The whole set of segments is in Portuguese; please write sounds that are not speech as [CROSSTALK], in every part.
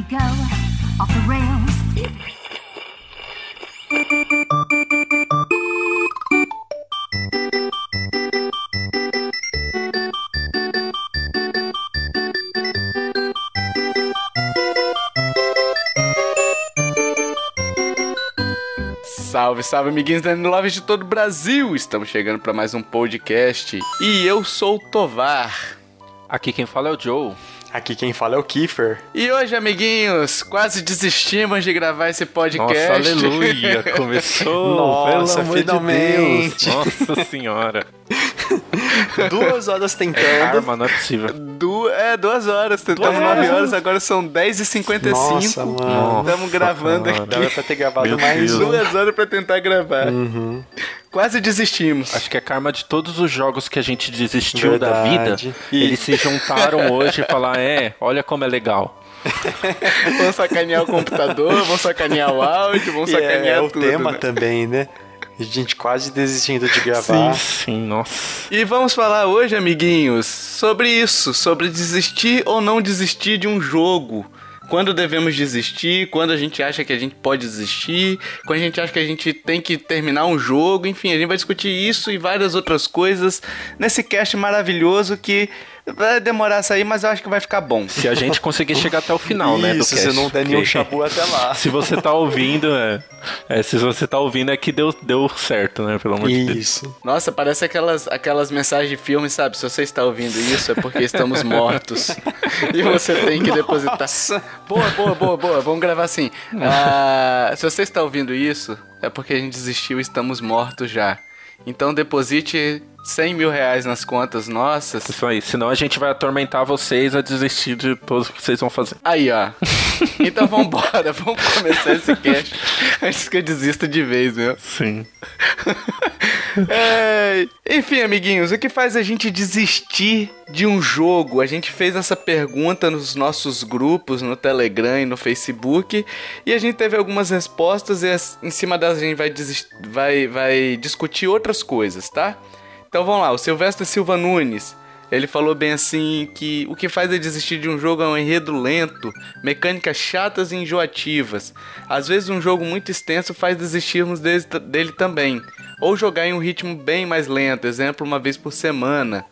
we go, off the rails. Salve, salve, amiguinhos da Love de todo o Brasil! Estamos chegando para mais um podcast e eu sou o Tovar. Aqui quem fala é o Joe. Aqui quem fala é o Kiefer. E hoje, amiguinhos, quase desistimos de gravar esse podcast. Nossa, aleluia! Começou! [LAUGHS] Nossa, pelo amor de finalmente. Deus. Nossa senhora! [LAUGHS] Duas horas tentando. Karma, não é possível. Du é, duas horas, tentamos Duas nove horas. horas, agora são 10h55. Nossa, mano. Estamos gravando Nossa, aqui. Dava pra ter gravado Meu mais Deus. Duas horas pra tentar gravar. Quase desistimos. Acho que é karma de todos os jogos que a gente desistiu da Verdade. vida. E- Eles se juntaram hoje e falaram: é, olha como é legal. [LAUGHS] Vamos sacanear o computador, vamos sacanear o áudio, vamos E sacanear é, é o tudo. tema né? também, né? A gente quase desistindo de gravar. Sim, nossa. E vamos falar hoje, amiguinhos, sobre isso, sobre desistir ou não desistir de um jogo. Quando devemos desistir, quando a gente acha que a gente pode desistir, quando a gente acha que a gente tem que terminar um jogo, enfim, a gente vai discutir isso e várias outras coisas nesse cast maravilhoso que vai demorar a sair, mas eu acho que vai ficar bom. Se a gente conseguir chegar até o final, né? Do Isso, cast, se não der nenhum chabu até lá. [LAUGHS] Se você tá ouvindo, é, é, se você tá ouvindo é que deu, deu certo, né? Pelo amor de Deus. Isso. Nossa, parece aquelas, aquelas mensagens de filme, sabe? Se você está ouvindo isso é porque estamos mortos. [LAUGHS] e você tem que depositar. Nossa. Boa, boa, boa, boa. Vamos gravar assim. Ah, se você está ouvindo isso, é porque a gente desistiu e estamos mortos já. Então deposite 100 mil reais nas contas nossas. Isso aí, senão a gente vai atormentar vocês a desistir de tudo que vocês vão fazer. Aí, ó. [LAUGHS] Então vambora, vamos começar esse cast [LAUGHS] antes que eu desista de vez, meu. Sim. [LAUGHS] É, enfim, amiguinhos, o que faz a gente desistir de um jogo? A gente fez essa pergunta nos nossos grupos, no Telegram e no Facebook, e a gente teve algumas respostas e as- em cima delas a gente vai, desis- vai, vai discutir outras coisas, tá? Então vamos lá, o Silvestre Silva Nunes. Ele falou bem assim que o que faz ele desistir de um jogo é um enredo lento, mecânicas chatas e enjoativas. Às vezes um jogo muito extenso faz desistirmos dele, dele também. Ou jogar em um ritmo bem mais lento, exemplo, uma vez por semana.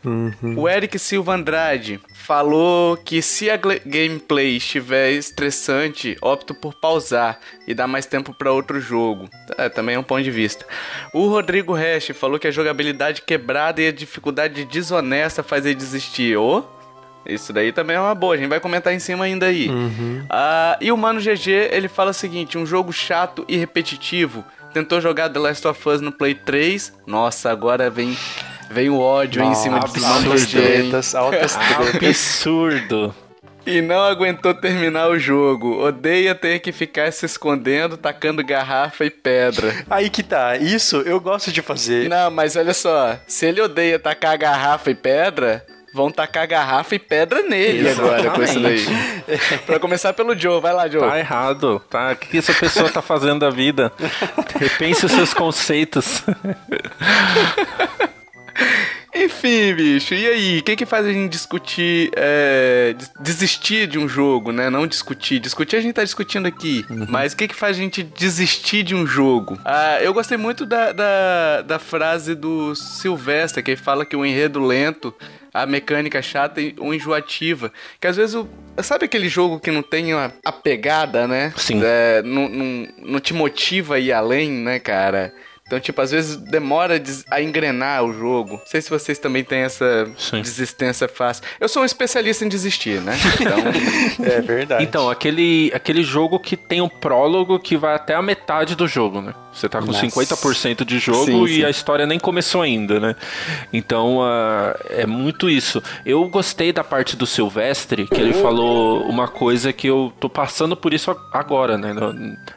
O Eric Silva Andrade falou que se a gameplay estiver estressante, opto por pausar e dar mais tempo para outro jogo. É, também é um ponto de vista. O Rodrigo Hash falou que a jogabilidade quebrada e a dificuldade desonesta faz ele desistir. Ô, isso daí também é uma boa, a gente vai comentar em cima ainda aí. Ah, e o Mano GG, ele fala o seguinte: um jogo chato e repetitivo. Tentou jogar The Last of Us no Play 3. Nossa, agora vem, vem o ódio em cima de Altas tretas, altas tretas. Absurdo. E não aguentou terminar o jogo. Odeia ter que ficar se escondendo, tacando garrafa e pedra. Aí que tá. Isso eu gosto de fazer. Não, mas olha só. Se ele odeia tacar garrafa e pedra, vão tacar garrafa e pedra nele agora com isso daí. pra começar pelo Joe. Vai lá, Joe. Tá errado, tá? O que que essa pessoa tá fazendo da vida? Repense os seus conceitos. [LAUGHS] Enfim, bicho, e aí? O que que faz a gente discutir, é, des- desistir de um jogo, né? Não discutir. Discutir a gente tá discutindo aqui. Mas o que que faz a gente desistir de um jogo? Ah, eu gostei muito da, da, da frase do Sylvester, que ele fala que o enredo lento, a mecânica chata ou enjoativa. Que às vezes, o, sabe aquele jogo que não tem a, a pegada, né? Sim. É, não, não, não te motiva a ir além, né, cara? Então, tipo, às vezes demora a engrenar o jogo. Não sei se vocês também têm essa Sim. desistência fácil. Eu sou um especialista em desistir, né? Então, [LAUGHS] É verdade. Então, aquele, aquele jogo que tem um prólogo que vai até a metade do jogo, né? Você tá com Nossa. 50% de jogo Sim, e sim. a história nem começou ainda, né? Então, ah, é muito isso. Eu gostei da parte do Silvestre, que ele falou uma coisa que eu tô passando por isso agora, né?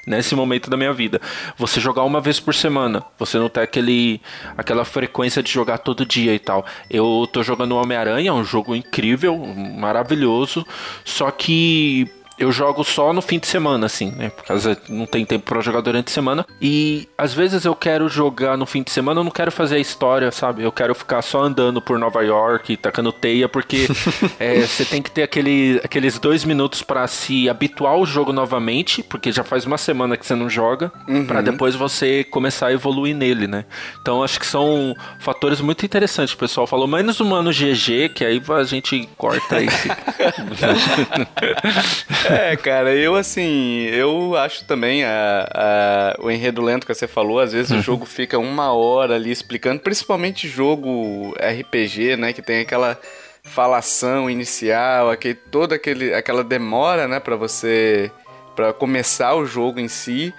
Nesse momento da minha vida. Você jogar uma vez por semana. Você não tem aquele, aquela frequência de jogar todo dia e tal. Eu tô jogando Homem-Aranha, um jogo incrível, maravilhoso. Só que eu jogo só no fim de semana, assim, né? Por causa não tem tempo para jogar durante a semana. E às vezes eu quero jogar no fim de semana, eu não quero fazer a história, sabe? Eu quero ficar só andando por Nova York, tacando teia, porque [LAUGHS] é, você tem que ter aquele, aqueles dois minutos para se habituar ao jogo novamente, porque já faz uma semana que você não joga, uhum. para depois você começar a evoluir nele, né? Então acho que são fatores muito interessantes. O pessoal falou menos o mano GG, que aí a gente corta esse. [LAUGHS] é, cara, eu assim, eu acho também a, a, o enredo lento que você falou, às vezes uhum. o jogo fica uma hora ali explicando, principalmente jogo RPG, né, que tem aquela falação inicial, aquele, toda aquele, aquela demora, né, para você para começar o jogo em si.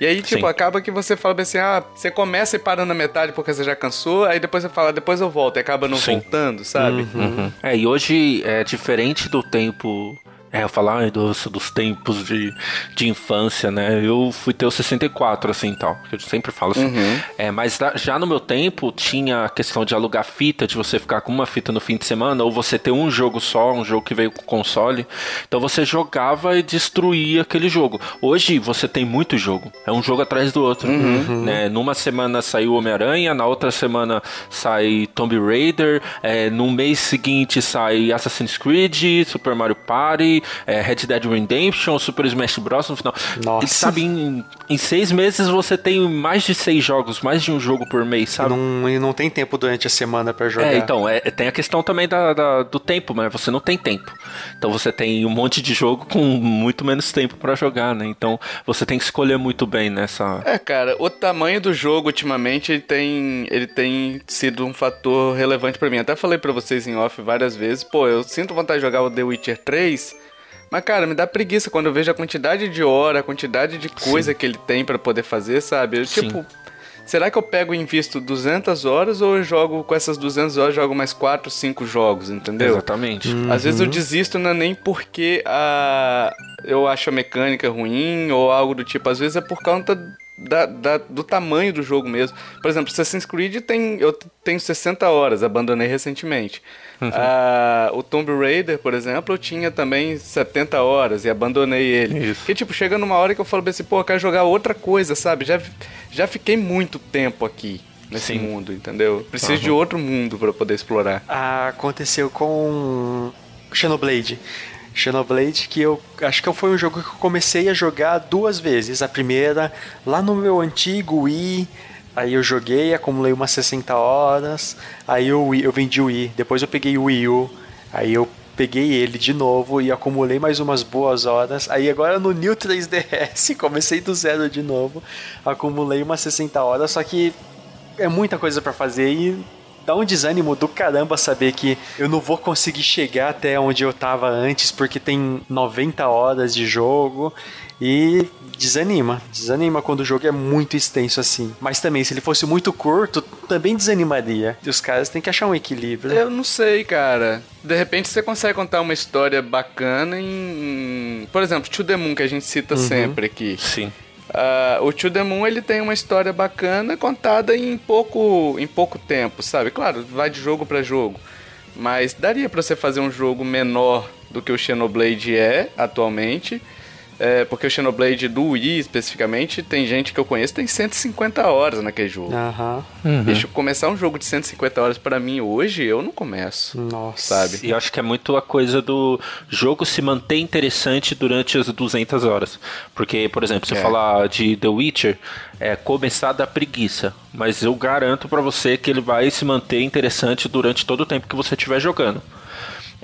E aí, tipo, Sim. acaba que você fala assim, ah, você começa e para na metade porque você já cansou, aí depois você fala, depois eu volto, e acaba não Sim. voltando, sabe? Uhum. Uhum. É, e hoje é diferente do tempo é, eu falar ai, dos, dos tempos de, de infância, né? Eu fui ter o 64, assim, e tal. Eu sempre falo assim. Uhum. É, mas já no meu tempo, tinha a questão de alugar fita, de você ficar com uma fita no fim de semana, ou você ter um jogo só, um jogo que veio com console. Então você jogava e destruía aquele jogo. Hoje, você tem muito jogo. É um jogo atrás do outro. Uhum. Né? Numa semana saiu Homem-Aranha, na outra semana sai Tomb Raider, é, no mês seguinte sai Assassin's Creed, Super Mario Party, é, Red Dead Redemption, Super Smash Bros. no final. Nossa. E, sabe, em, em seis meses você tem mais de seis jogos, mais de um jogo por mês, sabe? E não, e não tem tempo durante a semana para jogar. É, então, é, tem a questão também da, da, do tempo, mas você não tem tempo. Então você tem um monte de jogo com muito menos tempo para jogar, né? Então você tem que escolher muito bem nessa. É, cara, o tamanho do jogo ultimamente ele tem, ele tem sido um fator relevante para mim. Até falei para vocês em off várias vezes, pô, eu sinto vontade de jogar o The Witcher 3 mas, cara, me dá preguiça quando eu vejo a quantidade de hora, a quantidade de coisa Sim. que ele tem para poder fazer, sabe? Eu, tipo, será que eu pego e invisto 200 horas ou eu jogo com essas 200 horas, jogo mais 4, 5 jogos, entendeu? Exatamente. Uhum. Às vezes eu desisto não é nem porque a... eu acho a mecânica ruim ou algo do tipo. Às vezes é por conta da, da, do tamanho do jogo mesmo. Por exemplo, Assassin's Creed tem, eu tenho 60 horas, abandonei recentemente. Uhum. Ah, o Tomb Raider, por exemplo, eu tinha também 70 horas e abandonei ele. Isso. Que tipo, chega numa hora que eu falo assim, pô, eu quero jogar outra coisa, sabe? Já, já fiquei muito tempo aqui nesse Sim. mundo, entendeu? Preciso uhum. de outro mundo para poder explorar. Ah, aconteceu com Xenoblade. Xenoblade, que eu acho que foi um jogo que eu comecei a jogar duas vezes. A primeira, lá no meu antigo Wii, Aí eu joguei, acumulei umas 60 horas. Aí eu, eu vendi o Wii. Depois eu peguei o Wii U. Aí eu peguei ele de novo e acumulei mais umas boas horas. Aí agora no New 3DS, [LAUGHS] comecei do zero de novo. Acumulei umas 60 horas, só que é muita coisa para fazer e dá um desânimo do caramba saber que eu não vou conseguir chegar até onde eu tava antes porque tem 90 horas de jogo e desanima. Desanima quando o jogo é muito extenso assim. Mas também, se ele fosse muito curto, também desanimaria. E os caras têm que achar um equilíbrio. Eu não sei, cara. De repente você consegue contar uma história bacana em. Por exemplo, To The Moon, que a gente cita uhum. sempre aqui. Sim. Uh, o To The Moon ele tem uma história bacana contada em pouco, em pouco tempo, sabe? Claro, vai de jogo para jogo. Mas daria para você fazer um jogo menor do que o Xenoblade é atualmente é, porque o Xenoblade do Wii, especificamente, tem gente que eu conheço tem 150 horas naquele jogo. Uhum. Deixa eu começar um jogo de 150 horas para mim hoje, eu não começo. Nossa. Sabe? E eu acho que é muito a coisa do jogo se manter interessante durante as 200 horas. Porque, por exemplo, você é. falar de The Witcher, é começar da preguiça. Mas eu garanto para você que ele vai se manter interessante durante todo o tempo que você estiver jogando.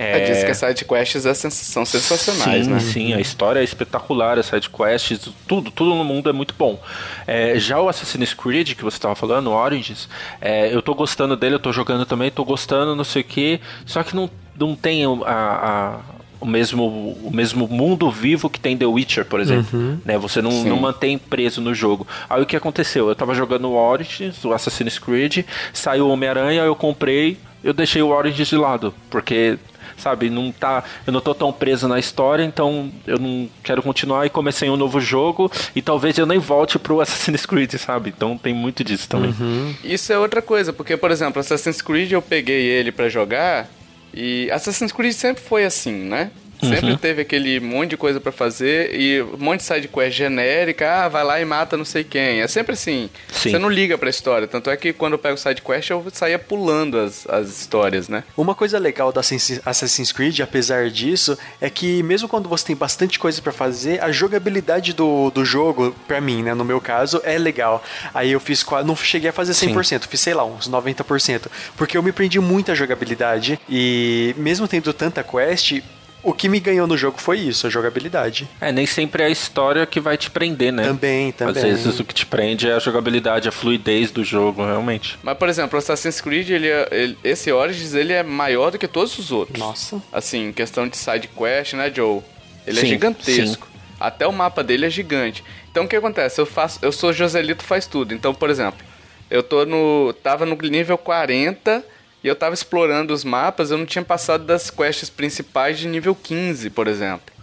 É... diz que as sidequests é são sensacionais, sim, né? Sim, a história é espetacular, as sidequests, tudo, tudo no mundo é muito bom. É, já o Assassin's Creed, que você estava falando, o Origins, é, eu tô gostando dele, eu tô jogando também, tô gostando, não sei o que, só que não, não tem a, a o mesmo, o mesmo mundo vivo que tem The Witcher, por exemplo. Uhum. Né? Você não, não mantém preso no jogo. Aí o que aconteceu? Eu tava jogando o Origins, o Assassin's Creed, saiu o Homem-Aranha, eu comprei, eu deixei o Origins de lado, porque sabe? Não tá, eu não tô tão preso na história, então eu não quero continuar e comecei um novo jogo e talvez eu nem volte pro Assassin's Creed, sabe? Então tem muito disso também. Uhum. Isso é outra coisa, porque por exemplo, Assassin's Creed eu peguei ele para jogar e Assassin's Creed sempre foi assim, né? Sempre teve aquele monte de coisa pra fazer e um monte de side quest genérica, ah, vai lá e mata não sei quem. É sempre assim. Sim. Você não liga pra história. Tanto é que quando eu pego side quest eu saía pulando as, as histórias, né? Uma coisa legal da Assassin's Creed, apesar disso, é que mesmo quando você tem bastante coisa pra fazer, a jogabilidade do, do jogo, pra mim, né, no meu caso, é legal. Aí eu fiz quase, não cheguei a fazer 100%, fiz sei lá, uns 90%, porque eu me prendi muito à jogabilidade e mesmo tendo tanta quest, o que me ganhou no jogo foi isso, a jogabilidade. É, nem sempre é a história que vai te prender, né? Também, também. Às vezes o que te prende é a jogabilidade, a fluidez do jogo, realmente. Mas, por exemplo, o Assassin's Creed, ele, é- ele- esse Origins, ele é maior do que todos os outros. Nossa. Assim, em questão de side quest, né, Joe? Ele é Sim, gigantesco. Até o mapa dele é gigante. Então o que acontece? Eu faço, eu sou Joselito faz tudo. Então, por exemplo, eu tô no tava no nível 40 e eu tava explorando os mapas, eu não tinha passado das quests principais de nível 15, por exemplo.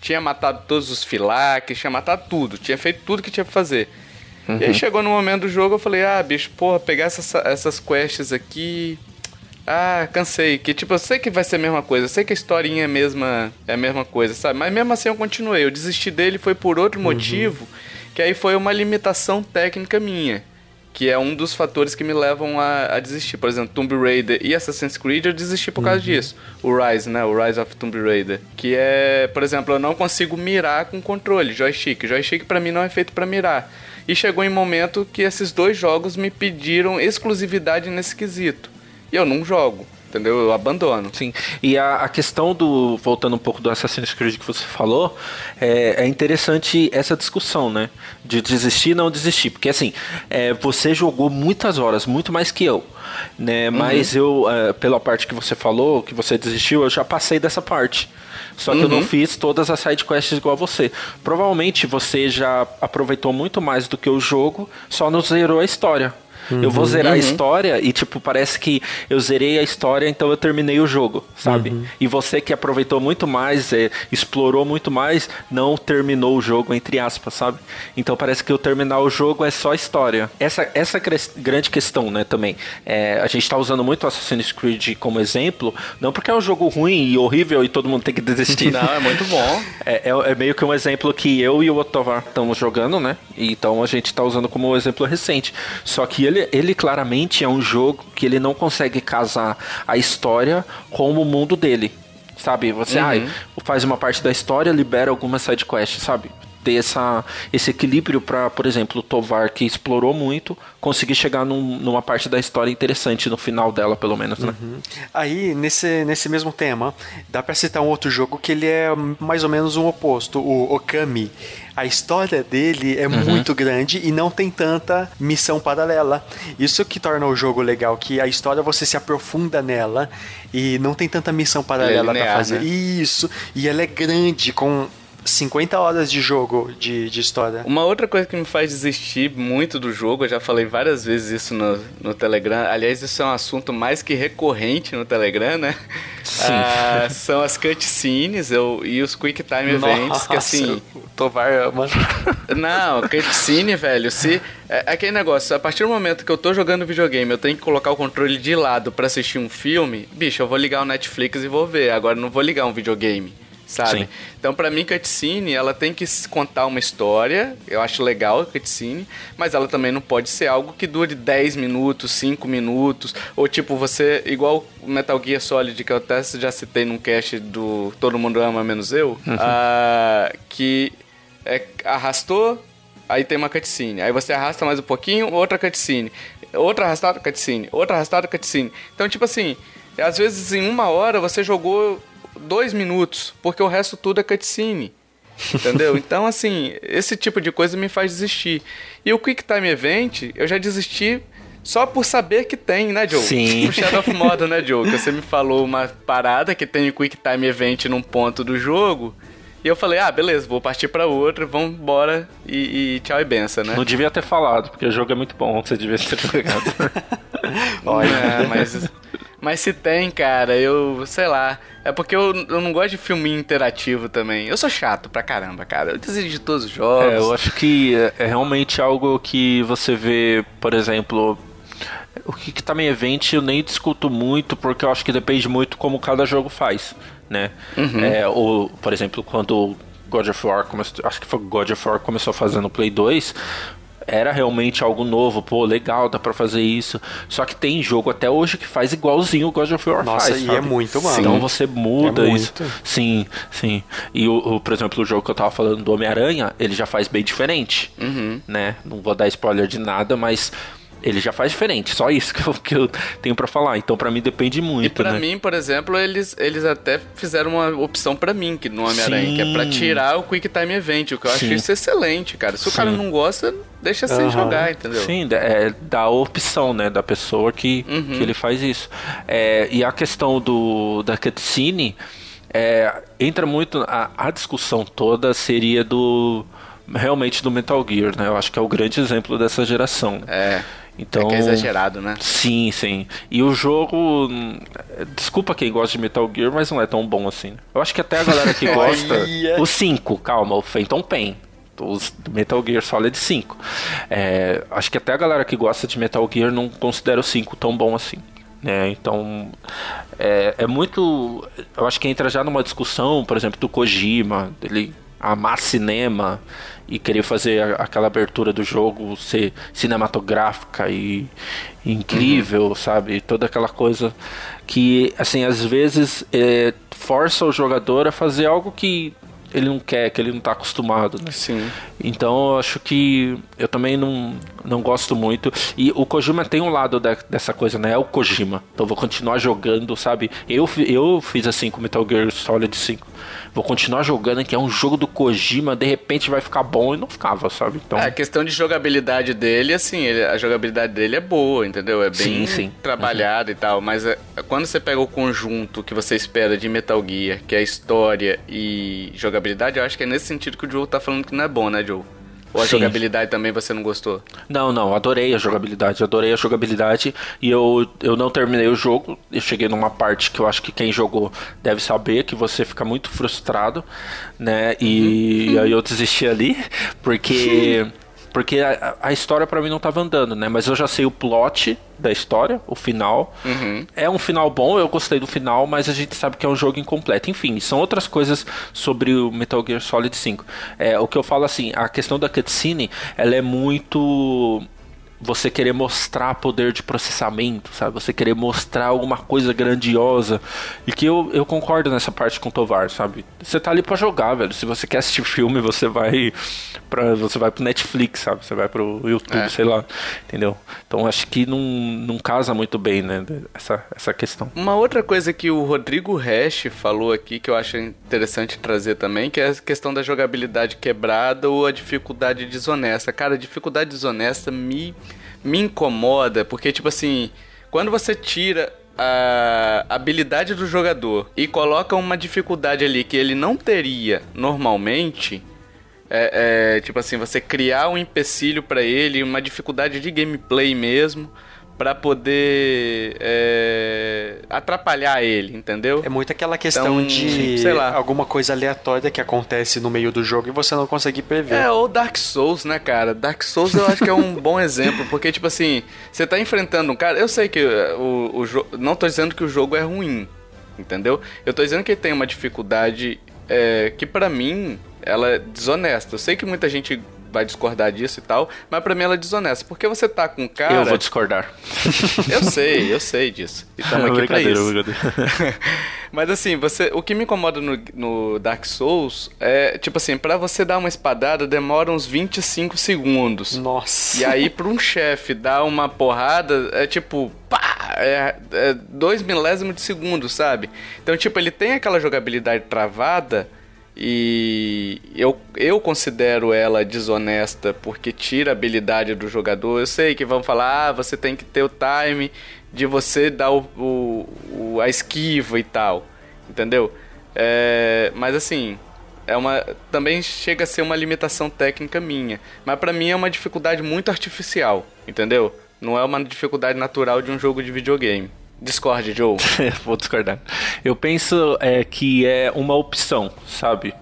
Tinha matado todos os filaques, tinha matado tudo, tinha feito tudo que tinha pra fazer. E aí chegou no momento do jogo, eu falei, ah, bicho, porra, pegar essas, essas quests aqui. Ah, cansei. Que tipo, eu sei que vai ser a mesma coisa, eu sei que a historinha é a mesma, é a mesma coisa, sabe? Mas mesmo assim eu continuei. Eu desisti dele foi por outro motivo, que aí foi uma limitação técnica minha. Que é um dos fatores que me levam a, a desistir. Por exemplo, Tomb Raider e Assassin's Creed eu desisti por causa disso. O Rise, né? O Rise of Tomb Raider. Que é, por exemplo, eu não consigo mirar com controle, joystick. Joystick pra mim não é feito pra mirar. E chegou em um momento que esses dois jogos me pediram exclusividade nesse quesito. E eu não jogo, entendeu? Eu abandono. Sim, e a, a questão do. Voltando um pouco do Assassin's Creed que você falou, é, é interessante essa discussão, né? De desistir não desistir. Porque assim, é, você jogou muitas horas, muito mais que eu. Né? Mas eu, é, pela parte que você falou, que você desistiu, eu já passei dessa parte. Só que eu não fiz todas as side quests igual a você. Provavelmente você já aproveitou muito mais do que o jogo, só não zerou a história. Eu vou zerar a história e, tipo, parece que eu zerei a história, então eu terminei o jogo, sabe? E você que aproveitou muito mais, é, explorou muito mais, não terminou o jogo, entre aspas, sabe? Então parece que eu terminar o jogo é só história. Essa, essa grande questão, né, também. É, a gente tá usando muito Assassin's Creed como exemplo, não porque é um jogo ruim e horrível e todo mundo tem que desistir. [LAUGHS] Não, é muito bom. É, é- é meio que um exemplo que eu e o Otovar estamos jogando, né? Então a gente tá usando como exemplo recente. Só que ele, ele claramente é um jogo que ele não consegue casar a história com o mundo dele. Sabe? Você ai, faz uma parte da história, libera alguma side quest, sabe? Ter essa, esse equilíbrio para, por exemplo, o Tovar, que explorou muito, conseguir chegar num- numa parte da história interessante no final dela, pelo menos, né? Aí, nesse, nesse mesmo tema, dá pra citar um outro jogo que ele é mais ou menos um oposto, o Okami. A história dele é muito grande e não tem tanta missão paralela. Isso que torna o jogo legal, que a história você se aprofunda nela e não tem tanta missão paralela pra linear, fazer. né? Isso, e ela é grande, com 50 horas de jogo de, de história. Uma outra coisa que me faz desistir muito do jogo, eu já falei várias vezes isso no, no Telegram. Aliás, isso é um assunto mais que recorrente no Telegram, né? Sim. Ah, são as cutscenes eu, e os Quick Time Events, que assim. o Tovar ama. Não, cutscene, velho, se. É é aquele negócio, a partir do momento que eu tô jogando videogame, eu tenho que colocar o controle de lado pra assistir um filme, bicho, eu vou ligar o Netflix e vou ver. Agora eu não vou ligar um videogame. Sabe? Sim. Então, pra mim, cutscene, ela tem que contar uma história. Eu acho legal a cutscene, mas ela também não pode ser algo que dure 10 minutos, 5 minutos. Ou tipo, você, igual o Metal Gear Solid, que eu até já citei num cast do Todo Mundo Ama Menos Eu, ah, que é, arrastou, aí tem uma cutscene. Aí você arrasta mais um pouquinho, outra cutscene. Outra arrastada, cutscene. Outra arrastada, cutscene. Então, tipo assim, às vezes em uma hora você jogou dois minutos, porque o resto tudo é cutscene. Entendeu? [LAUGHS] Então, assim, esse tipo de coisa me faz desistir. E o Quick Time Event, eu já desisti só por saber que tem, né, Joe? Sim. O Shadow of Mordor, né, [LAUGHS] Joe? Que você me falou uma parada que tem o Quick Time Event num ponto do jogo. E eu falei, ah, beleza, vou partir pra outra, vamos embora e, e tchau e benção, né? Não devia ter falado, porque o jogo é muito bom, você devia ter jogado. É, [LAUGHS] mas, mas se tem, cara, eu, sei lá. É porque eu, eu não gosto de filminho interativo também. Eu sou chato pra caramba, cara. Eu desisto de todos os jogos. É, eu acho que é- é realmente algo que você vê, por exemplo, o que, que também event eu nem discuto muito, porque eu acho que depende muito como cada jogo faz. né? É, ou, por exemplo, quando God of War começou, acho que foi God of War começou fazendo Play 2, era realmente algo novo, pô, legal, dá pra fazer isso. Só que tem jogo até hoje que faz igualzinho o God of War Nossa, faz. e sabe? é muito, mano. Então você muda É isso. muito. Sim, sim. E o, o, por exemplo, o jogo que eu tava falando do Homem-Aranha, ele já faz bem diferente. Né? Não vou dar spoiler de nada, mas ele já faz diferente. Só isso que eu, que eu tenho pra falar. Então pra mim depende muito, E pra né? mim, por exemplo, eles, eles até fizeram uma opção pra mim que no Homem-Aranha, que é pra Sim. tirar o Quick Time Event, o que eu acho Sim. isso excelente, cara. Se o cara Sim. não gosta, deixa sem Aham. jogar, entendeu? Sim, é da opção, né, da pessoa que, que ele faz isso. É, e a questão do da cutscene é, entra muito a, a discussão toda seria do realmente do Metal Gear, né? Eu acho que é o grande exemplo dessa geração. É. Então, É que é exagerado, né? Sim, sim. E o jogo. Desculpa quem gosta de Metal Gear, mas não é tão bom assim. Eu acho que até a galera que [LAUGHS] gosta. O 5, calma, o Phantom Pain. Os Metal Gear Solid 5. É, acho que até a galera que gosta de Metal Gear não considera o 5 tão bom assim. Né? Então, é, é muito. Eu acho que entra já numa discussão, por exemplo, do Kojima, dele amar cinema e querer fazer aquela abertura do jogo ser cinematográfica e, e incrível, sabe? Toda aquela coisa que, assim, às vezes é, força o jogador a fazer algo que ele não quer, que ele não está acostumado? Sim. Então eu acho que eu também não, não gosto muito. E o Kojima tem um lado da- dessa coisa, né? É o Kojima. Então eu vou continuar jogando, sabe? Eu, eu fiz assim com Metal Gear Solid 5. Vou continuar jogando, que é um jogo do Kojima, de repente vai ficar bom e não ficava, sabe? Então. É, a questão de jogabilidade dele, assim, ele- a jogabilidade dele é boa, entendeu? É bem Sim, sim. trabalhada e tal, mas é- quando você pega o conjunto que você espera de Metal Gear, que é história e jogabilidade, eu acho que é nesse sentido que o Joe tá falando que não é bom, né, Joe? Ou a Sim. jogabilidade também você não gostou? Não, não, adorei a jogabilidade, adorei a jogabilidade e eu, eu não terminei o jogo. Eu cheguei numa parte que eu acho que quem jogou deve saber que você fica muito frustrado, né? E aí eu desisti ali, porque. [LAUGHS] Porque a, a história pra mim não tava andando, né? Mas eu já sei o plot da história, o final. É um final bom, eu gostei do final, mas a gente sabe que é um jogo incompleto. Enfim, são outras coisas sobre o Metal Gear Solid 5. É, o que eu falo assim, a questão da cutscene, ela é muito você querer mostrar poder de processamento, sabe? Você querer mostrar alguma coisa grandiosa. E que eu, eu concordo nessa parte com o Tovar, sabe? Você tá ali pra jogar, velho. Se você quer assistir filme, você vai para você vai pro Netflix, sabe? Você vai pro YouTube, É. sei lá. Entendeu? Então acho que não, não casa muito bem, né? Essa, essa questão. Uma outra coisa que o Rodrigo Hash falou aqui, que eu acho interessante trazer também, que é a questão da jogabilidade quebrada ou a dificuldade desonesta. Cara, a dificuldade desonesta me, me incomoda, porque, tipo assim, quando você tira a habilidade do jogador e coloca uma dificuldade ali que ele não teria normalmente, é, é, tipo assim, você criar um empecilho pra ele, uma dificuldade de gameplay mesmo, pra poder é, atrapalhar ele, entendeu? É muito aquela questão Então, de sei lá. alguma coisa aleatória que acontece no meio do jogo e você não consegue prever. É, ou Dark Souls, né, cara? Dark Souls eu acho que é um [LAUGHS] bom exemplo, porque, tipo assim, você tá enfrentando um cara. Eu sei que o, o jogo. Não tô dizendo que o jogo é ruim, entendeu? Eu tô dizendo que ele tem uma dificuldade é, que, pra mim, ela é desonesta. Eu sei que muita gente vai discordar disso e tal, mas pra mim ela é desonesta. Porque você tá com um cara. eu vou discordar. [LAUGHS] Eu sei, eu sei disso. E estamos aqui pra isso. [LAUGHS] Mas assim, você, o que me incomoda no, no Dark Souls é, tipo assim, pra você dar uma espadada demora uns 25 segundos. Nossa. E aí, pra um chefe dar uma porrada, é tipo, pá, é, é dois milésimos de segundo, sabe? Então, tipo, ele tem aquela jogabilidade travada e eu, eu considero ela desonesta porque tira a habilidade do jogador. Eu sei que vão falar, ah, você tem que ter o time de você dar o, o- o- a esquiva e tal, entendeu? É, mas assim, é uma também chega a ser uma limitação técnica minha, mas pra mim é uma dificuldade muito artificial, entendeu? Não é uma dificuldade natural de um jogo de videogame. Discord, Joe. [LAUGHS] Vou discordar. Eu penso é, que é uma opção, sabe?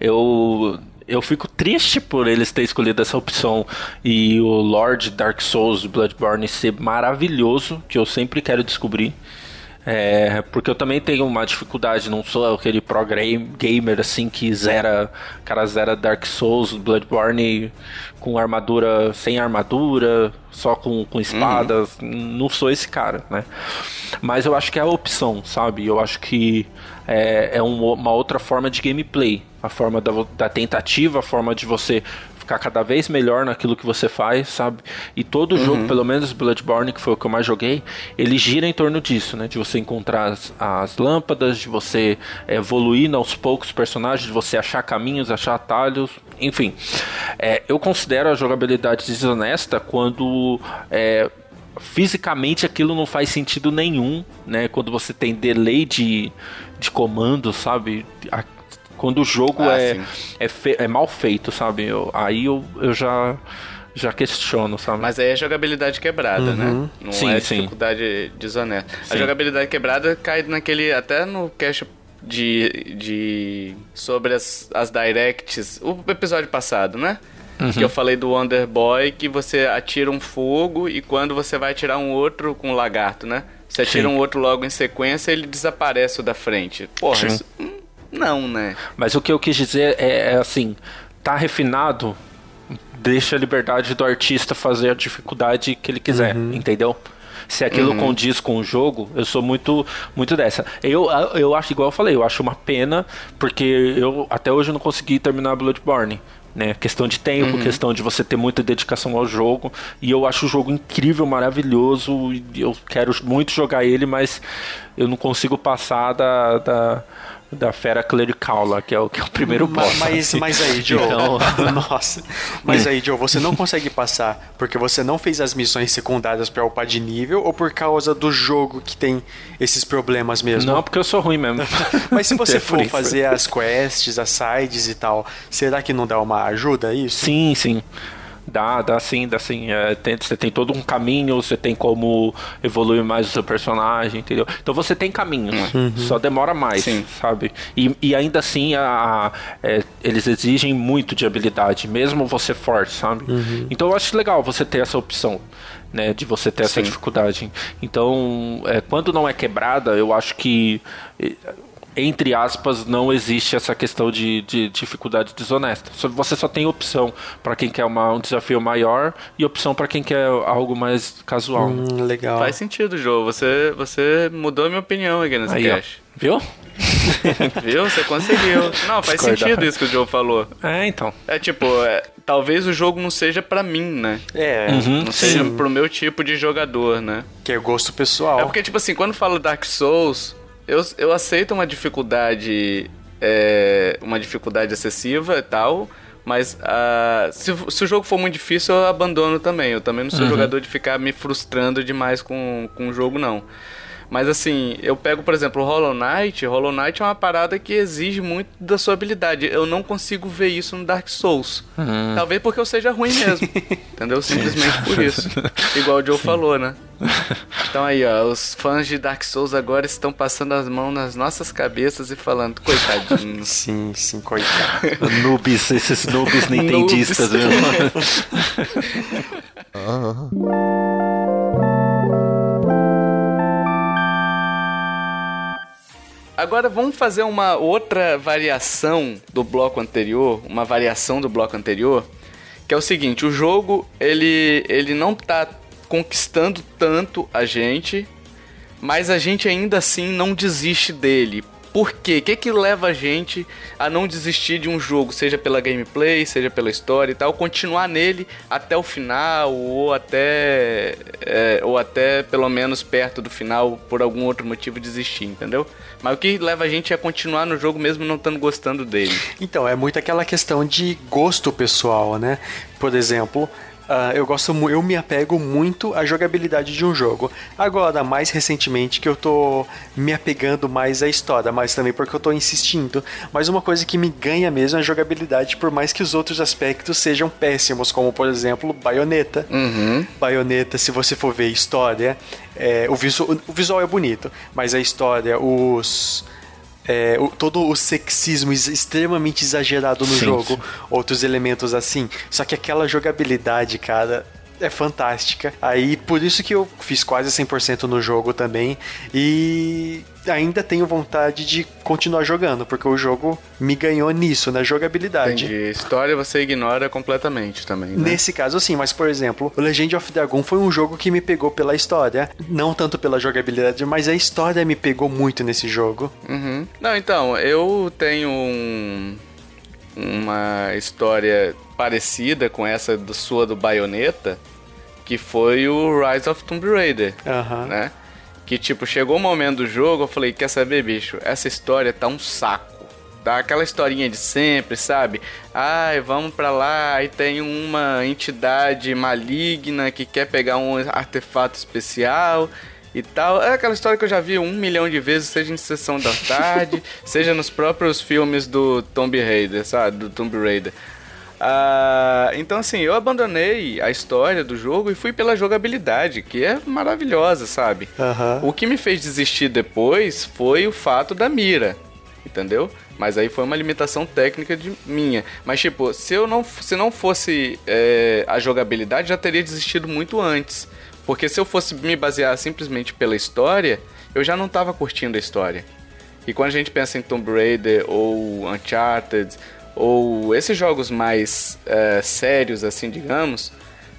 Eu, eu fico triste por eles terem escolhido essa opção e o Lord Dark Souls Bloodborne ser maravilhoso, que eu sempre quero descobrir. É, porque eu também tenho uma dificuldade, não sou aquele pro gamer assim que zera, cara zera Dark Souls, Bloodborne com armadura, sem armadura, só com, com espadas. Uhum. Não sou esse cara, né? Mas eu acho que é a opção, sabe? Eu acho que é, é um, uma outra forma de gameplay. A forma da, da tentativa, a forma de você ficar cada vez melhor naquilo que você faz, sabe? E todo uhum. jogo, pelo menos Bloodborne, que foi o que eu mais joguei, ele gira em torno disso, né? De você encontrar as, as lâmpadas, de você evoluir aos poucos personagens, de você achar caminhos, achar atalhos, enfim. É, eu considero a jogabilidade desonesta quando. É, fisicamente aquilo não faz sentido nenhum, né? Quando você tem delay de, de comando, sabe? Quando o jogo ah, é, é, fe, é, mal feito, sabe? Eu, aí eu, eu já já questiono, sabe? Mas aí é jogabilidade quebrada, né? uhum. né? Não sim, é dificuldade sim. desonesta. Sim. A jogabilidade quebrada cai naquele. Até no cache de. de sobre as, as directs. O episódio passado, né? Uhum. Que eu falei do Wonder Boy, que você atira um fogo e quando você vai atirar um outro com um lagarto, né? Você atira Sim. um outro logo em sequência, ele desaparece o da frente. Porra, isso, hum, não, né? Mas o que eu quis dizer é, é assim, tá refinado, deixa a liberdade do artista fazer a dificuldade que ele quiser, uhum. entendeu? Se aquilo uhum. condiz com o jogo, eu sou muito muito dessa. Eu, eu acho, igual eu falei, eu acho uma pena, porque eu até hoje não consegui terminar Bloodborne. Né? Questão de tempo, uhum. questão de você ter muita dedicação ao jogo. E eu acho o jogo incrível, maravilhoso. E eu quero muito jogar ele, mas eu não consigo passar da, da da fera clerical lá, que é o, que é o primeiro boss. Mas, mas aí, Joe, então... [LAUGHS] nossa. Mas aí, Joe, você não [LAUGHS] consegue passar porque você não fez as missões secundárias para upar de nível ou por causa do jogo que tem esses problemas mesmo? Não, porque eu sou ruim mesmo. [LAUGHS] mas se você é for fazer as quests, as sides e tal, será que não dá uma ajuda a isso? Sim, sim. Dá, dá sim, dá sim. É, tem, você tem todo um caminho, você tem como evoluir mais o seu personagem, entendeu? Então você tem caminhos, uhum. só demora mais, sim. sabe? E, e ainda assim a, a é, eles exigem muito de habilidade, mesmo você forte, sabe? Uhum. Então eu acho legal você ter essa opção. Né, de você ter essa sim. dificuldade. Então, é, quando não é quebrada, eu acho que entre aspas, não existe essa questão de, de dificuldade desonesta. Você só tem opção para quem quer uma, um desafio maior e opção para quem quer algo mais casual. Hum, legal. Faz sentido, Joe. Você, você mudou a minha opinião aqui nesse Aí, cast. Viu? [LAUGHS] Viu? Você conseguiu. Não, faz Discordar. sentido isso que o Joe falou. É, então. É tipo, é, talvez o jogo não seja para mim, né? É. Uhum, não seja sim. pro meu tipo de jogador, né? Que é gosto pessoal. É porque, tipo assim, quando fala Dark Souls, eu, eu aceito uma dificuldade. É, uma dificuldade excessiva e tal. Mas uh, se, se, o jogo for muito difícil, eu abandono também. Eu também não sou uhum. jogador de ficar me frustrando demais com, com o jogo, não. Mas assim, eu pego, por exemplo, o Hollow Knight. Hollow Knight é uma parada que exige muito da sua habilidade. Eu não consigo ver isso no Dark Souls. Uhum. Talvez porque eu seja ruim mesmo. [LAUGHS] entendeu? Simplesmente por isso. [LAUGHS] Igual o Joe Sim. falou, né? [LAUGHS] Então aí, ó, os fãs de Dark Souls agora estão passando as mãos nas nossas cabeças e falando, coitadinho. Sim, sim, coitado. noobs, esses noobs nintendistas, viu? Agora vamos fazer uma outra variação do bloco anterior, uma variação do bloco anterior, que é o seguinte, o jogo ele ele não tá conquistando tanto a gente, mas a gente ainda assim não desiste dele. Por quê? O que, que leva a gente a não desistir de um jogo, seja pela gameplay, seja pela história e tal, continuar nele até o final ou até é, ou até pelo menos perto do final por algum outro motivo desistir, entendeu? Mas o que leva a gente a continuar no jogo mesmo não estando gostando dele? Então, é muito aquela questão de gosto pessoal, né? Por exemplo, Uh, eu gosto eu me apego muito à jogabilidade de um jogo. Agora, mais recentemente que eu tô me apegando mais à história, mas também porque eu tô insistindo. Mas uma coisa que me ganha mesmo é a jogabilidade, por mais que os outros aspectos sejam péssimos, como por exemplo, Bayonetta. Uhum. Bayonetta, se você for ver história, é, o, visu o visual é bonito, mas a história, os é, o, todo o sexismo extremamente exagerado no sim, jogo, sim. outros elementos assim. Só que aquela jogabilidade, cara, é fantástica. Aí por isso que eu fiz quase 100% no jogo também e ainda tenho vontade de continuar jogando, porque o jogo me ganhou nisso, na jogabilidade. Entendi. História você ignora completamente também, né? Nesse caso, sim, mas por exemplo, o Legend of Dragon foi um jogo que me pegou pela história, não tanto pela jogabilidade, mas a história me pegou muito nesse jogo. Uhum. Não, então, eu tenho um, uma história parecida com essa do sua do Bayonetta, que foi o Rise of Tomb Raider, Aham. né? Que tipo, chegou o momento do jogo, eu falei, quer saber, bicho? Essa história tá um saco. Tá aquela historinha de sempre, sabe? Ai, vamos pra lá e tem uma entidade maligna que quer pegar um artefato especial e tal. É aquela história que eu já vi um milhão de vezes, seja em Sessão da [LAUGHS] Tarde, seja nos próprios filmes do Tomb Raider, sabe? Do Tomb Raider. Ah, então assim, eu abandonei a história do jogo e fui pela jogabilidade, que é maravilhosa, sabe? Aham. O que me fez desistir depois foi o fato da mira, entendeu? Mas aí foi uma limitação técnica de minha. Mas tipo, se eu não, se não fosse é, a jogabilidade, já teria desistido muito antes. Porque se eu fosse me basear simplesmente pela história, eu já não tava curtindo a história. E quando a gente pensa em Tomb Raider ou Uncharted ou esses jogos mais é, sérios, assim, digamos,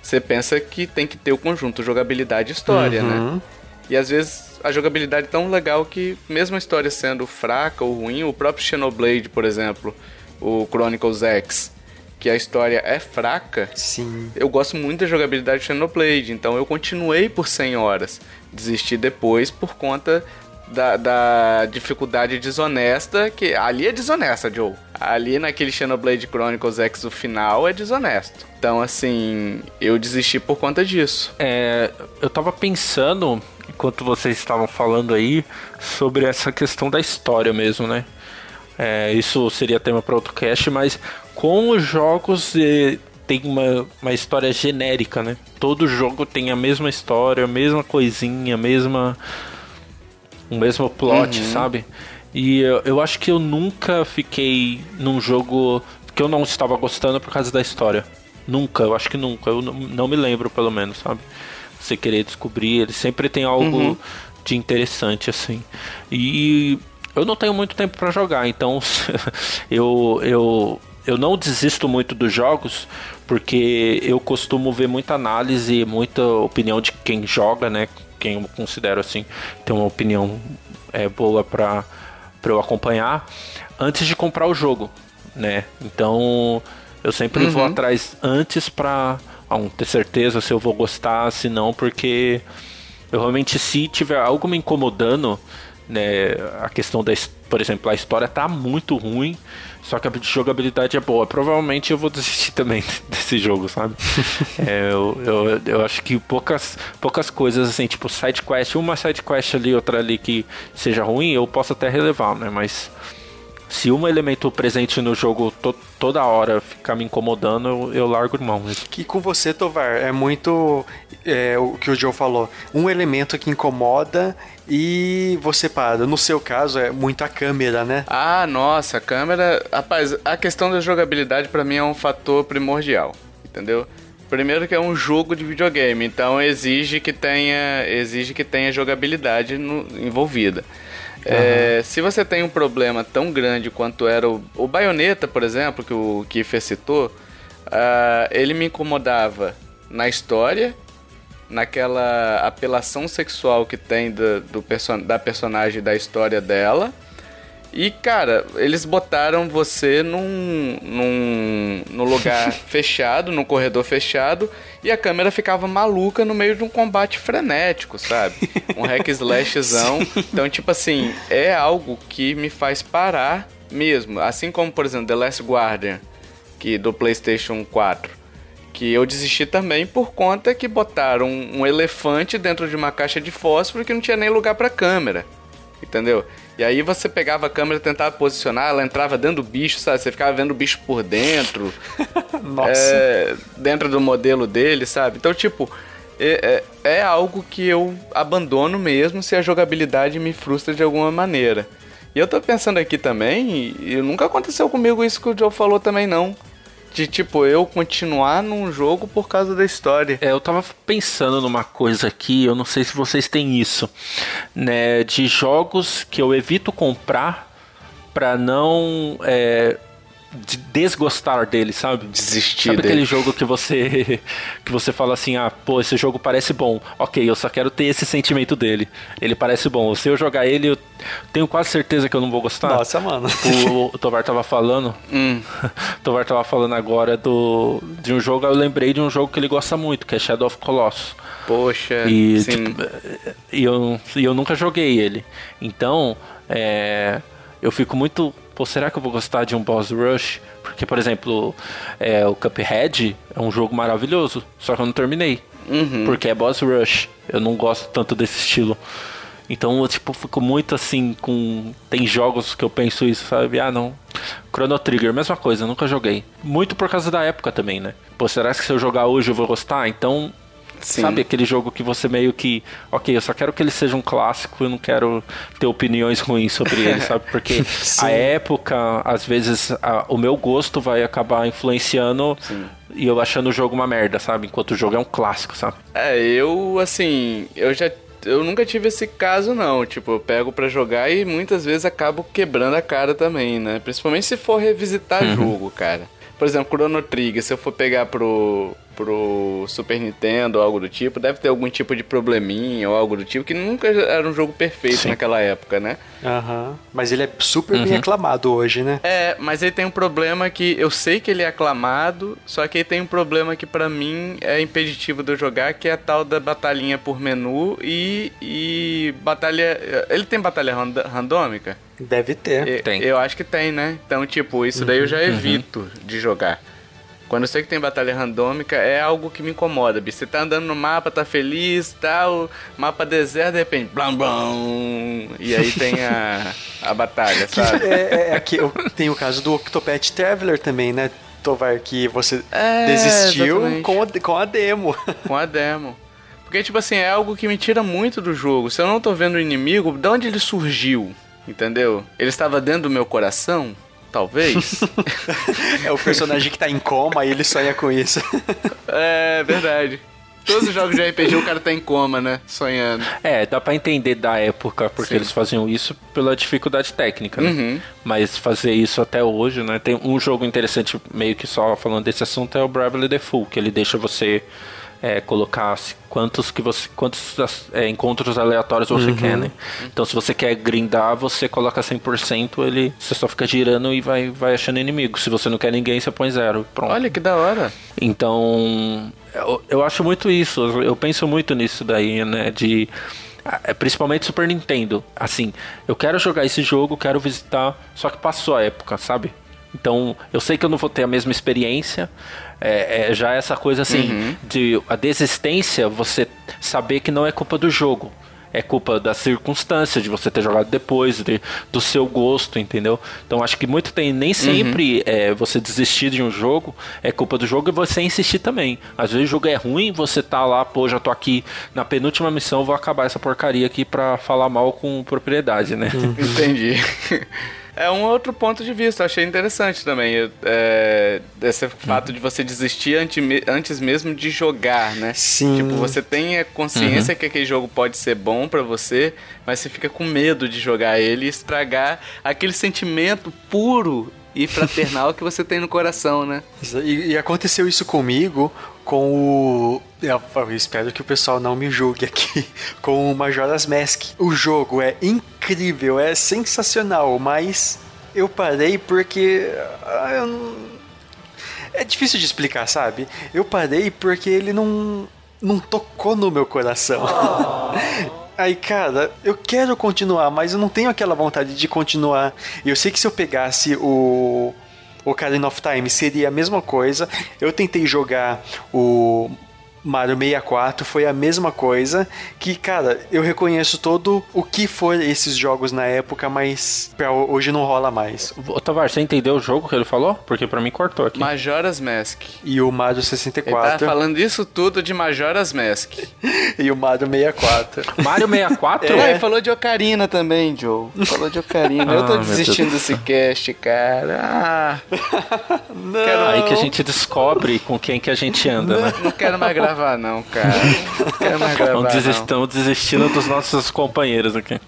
você pensa que tem que ter o conjunto jogabilidade e história, né? E às vezes a jogabilidade é tão legal que, mesmo a história sendo fraca ou ruim, o próprio Xenoblade, por exemplo, o Chronicles X, que a história é fraca, Sim. eu gosto muito da jogabilidade de Xenoblade, então eu continuei por 100 horas. Desisti depois por conta da, da dificuldade desonesta, que ali é desonesta, Joe. Ali naquele Xenoblade Chronicles X, o final é desonesto. Então, assim, eu desisti por conta disso. É, eu tava pensando, enquanto vocês estavam falando aí, sobre essa questão da história mesmo, né? É, isso seria tema para outro cast, mas com os jogos tem uma, uma história genérica, né? Todo jogo tem a mesma história, a mesma coisinha, a mesma. o mesmo plot, sabe? E eu, eu acho que eu nunca fiquei num jogo que eu não estava gostando por causa da história. Nunca, eu acho que nunca. Eu não, não me lembro, pelo menos, sabe? Você querer descobrir, ele sempre tem algo de interessante, assim. E eu não tenho muito tempo pra jogar, então [LAUGHS] eu, eu, eu não desisto muito dos jogos, porque eu costumo ver muita análise, muita opinião de quem joga, né? Quem eu considero assim, tem uma opinião é, boa pra, pra eu acompanhar, antes de comprar o jogo, né? Então eu sempre vou atrás antes um, ter certeza se eu vou gostar, se não, porque eu realmente, se tiver algo me incomodando, né, a questão da, por exemplo, a história tá muito ruim, só que a jogabilidade é boa, provavelmente eu vou desistir também [LAUGHS] desse jogo, sabe? [LAUGHS] É, eu, eu, eu acho que poucas, poucas coisas, assim, tipo side quest, uma side quest ali, outra ali que seja ruim, eu posso até relevar, né? Mas se um elemento presente no jogo to- toda hora ficar me incomodando, eu, eu largo mão. Que com você, Tovar, é muito é, o que o Joe falou. Um elemento que incomoda e você para. No seu caso, é muito a câmera, né? Ah, nossa, a câmera. Rapaz, a questão da jogabilidade pra mim é um fator primordial, entendeu? Primeiro que é um jogo de videogame, então exige que tenha, exige que tenha jogabilidade no- envolvida. É, se você tem um problema tão grande quanto era o, o Bayonetta, por exemplo, que o Kiefer citou, ah, ele me incomodava na história, naquela apelação sexual que tem do, do perso da personagem da história dela. E, cara, eles botaram você num, num, num lugar [LAUGHS] fechado, num corredor fechado, e a câmera ficava maluca no meio de um combate frenético, sabe? Um hack slashzão. [LAUGHS] Então, tipo assim, é algo que me faz parar mesmo. Assim como, por exemplo, The Last Guardian, que do PlayStation 4 que eu desisti também por conta que botaram um, um elefante dentro de uma caixa de fósforo que não tinha nem lugar pra câmera. Entendeu? E aí você pegava a câmera, tentava posicionar, ela entrava dentro do bicho, sabe? Você ficava vendo o bicho por dentro. [LAUGHS] Nossa. é, dentro do modelo dele, sabe? Então, tipo, é, é, é algo que eu abandono mesmo se a jogabilidade me frustra de alguma maneira. E eu tô pensando aqui também, e, e nunca aconteceu comigo isso que o Joe falou também, não. De tipo eu continuar num jogo por causa da história. É, eu tava pensando numa coisa aqui, eu não sei se vocês têm isso, né? De jogos que eu evito comprar pra não é, de desgostar dele, sabe? Desistir Sabe dele. aquele jogo que você [LAUGHS] que você fala assim, ah, pô, esse jogo parece bom. Ok, eu só quero ter esse sentimento dele. Ele parece bom. Se eu jogar ele, eu tenho quase certeza que eu não vou gostar. Nossa, mano. O, o Tovar tava falando. Hum. o [LAUGHS] Tovar tava falando agora do de um jogo, eu lembrei de um jogo que ele gosta muito, que é Shadow of Colossus. Poxa, E, sim. tipo, e eu, e eu nunca joguei ele. Então, é, eu fico muito. Pô, será que eu vou gostar de um boss rush? Porque, por exemplo, é, o Cuphead é um jogo maravilhoso, só que eu não terminei. Uhum. Porque é boss rush. Eu não gosto tanto desse estilo. Então eu tipo, fico muito assim com. Tem jogos que eu penso isso, sabe? Ah não. Chrono Trigger, mesma coisa, nunca joguei. Muito por causa da época também, né? Pô, será que se eu jogar hoje eu vou gostar? Então Sim. Sabe aquele jogo que você meio que. Ok, eu só quero que ele seja um clássico, eu não quero ter opiniões ruins sobre ele, sabe? Porque [LAUGHS] a época, às vezes, a- o meu gosto vai acabar influenciando e eu achando o jogo uma merda, sabe? Enquanto o jogo é um clássico, sabe? É, eu, assim, eu já. Eu nunca tive esse caso, não. Tipo, eu pego pra jogar e muitas vezes acabo quebrando a cara também, né? Principalmente se for revisitar jogo, cara. Por exemplo, Chrono Trigger, se eu for pegar pro, pro Super Nintendo ou algo do tipo, deve ter algum tipo de probleminha ou algo do tipo, que nunca era um jogo perfeito Sim. naquela época, né? Aham. Mas ele é super bem aclamado hoje, né? É, mas ele tem um problema que eu sei que ele é aclamado, só que ele tem um problema que pra mim é impeditivo de eu jogar, que é a tal da batalhinha por menu e, e batalha. Ele tem batalha randômica? Deve ter. E- Tem. Eu acho que tem, né? Então, tipo, isso daí eu já evito de jogar. Quando eu sei que tem batalha randômica, é algo que me incomoda, bicho. Você tá andando no mapa, tá feliz, tal, mapa deserto, de repente, blam, blam, e aí tem a, a batalha, Que sabe? é, é, aqui, eu- tem o caso do Octopath Traveler também, né? Tovar, que você É, desistiu exatamente. com a, com a demo. com a demo. Porque, tipo assim, é algo que me tira muito do jogo. Se eu não tô vendo o inimigo, de onde ele surgiu? Entendeu? Ele estava dentro do meu coração? Talvez. [LAUGHS] É o personagem que tá em coma e ele sonha com isso. é verdade. Todos os jogos de RPG o cara tá em coma, né? Sonhando. É, dá pra entender da época porque Sim. eles faziam isso pela dificuldade técnica, né? Uhum. Mas fazer isso até hoje, né? Tem um jogo interessante, meio que só falando desse assunto, é o Bravely Default, que ele deixa você é, colocar quantos que você quantos é, encontros aleatórios você quer, né? Então se você quer grindar, você coloca 100%, ele você só fica girando e vai, vai achando inimigo. Se você não quer ninguém, você põe zero. Pronto. Olha que da hora. Então, eu, eu acho muito isso, eu penso muito nisso daí, né? De. ah, Principalmente Super Nintendo. Assim, eu quero jogar esse jogo, quero visitar, só que passou a época, sabe? Então, eu sei que eu não vou ter a mesma experiência. É, é já essa coisa assim, de a desistência, você saber que não é culpa do jogo. É culpa da circunstância de você ter jogado depois, de- do seu gosto, entendeu? Então acho que muito tem, nem sempre é, você desistir de um jogo é culpa do jogo e você insistir também. Às vezes o jogo é ruim, você tá lá, pô, já tô aqui na penúltima missão, vou acabar essa porcaria aqui pra falar mal com propriedade, né? Entendi. [LAUGHS] É um outro ponto de vista, eu achei interessante também. eu- É, esse fato de você desistir ante- antes mesmo de jogar, né? Sim. Tipo, você tem a consciência que aquele jogo pode ser bom pra você, mas você fica com medo de jogar ele e estragar aquele sentimento puro e fraternal que você tem no coração, né? E, e aconteceu isso comigo com o. Eu, espero que o pessoal não me julgue aqui. [LAUGHS] Com o Majora's Mask. O jogo é incrível, é sensacional, mas eu parei porque. ah, eu não- É difícil de explicar, sabe? Eu parei porque ele não. não tocou no meu coração. [LAUGHS] Aí, cara, eu quero continuar, mas eu não tenho aquela vontade de continuar. Eu sei que se eu pegasse o Ocarina of Time seria a mesma coisa. Eu tentei jogar o Mario 64 foi a mesma coisa. Que, cara, eu reconheço todo o que foi esses jogos na época, mas pra hoje não rola mais. Ô, Tavares, você entendeu o jogo que ele falou? Porque pra mim cortou aqui. Majora's Mask. E o Mario Ele 64 tá falando isso tudo de Majora's Mask. [LAUGHS] e o Mario 64. Mario 64? Não, ele falou de Ocarina também, Joe. [LAUGHS] Falou de Ocarina. Eu Ah, tô meu desistindo desse cast, cara. Ah, [LAUGHS] Não. Aí que a gente descobre com quem que a gente anda, né? não quero mais gravar, não, cara. Não quero mais [LAUGHS] gravar. Estamos Não. desistão- desistindo dos nossos companheiros aqui.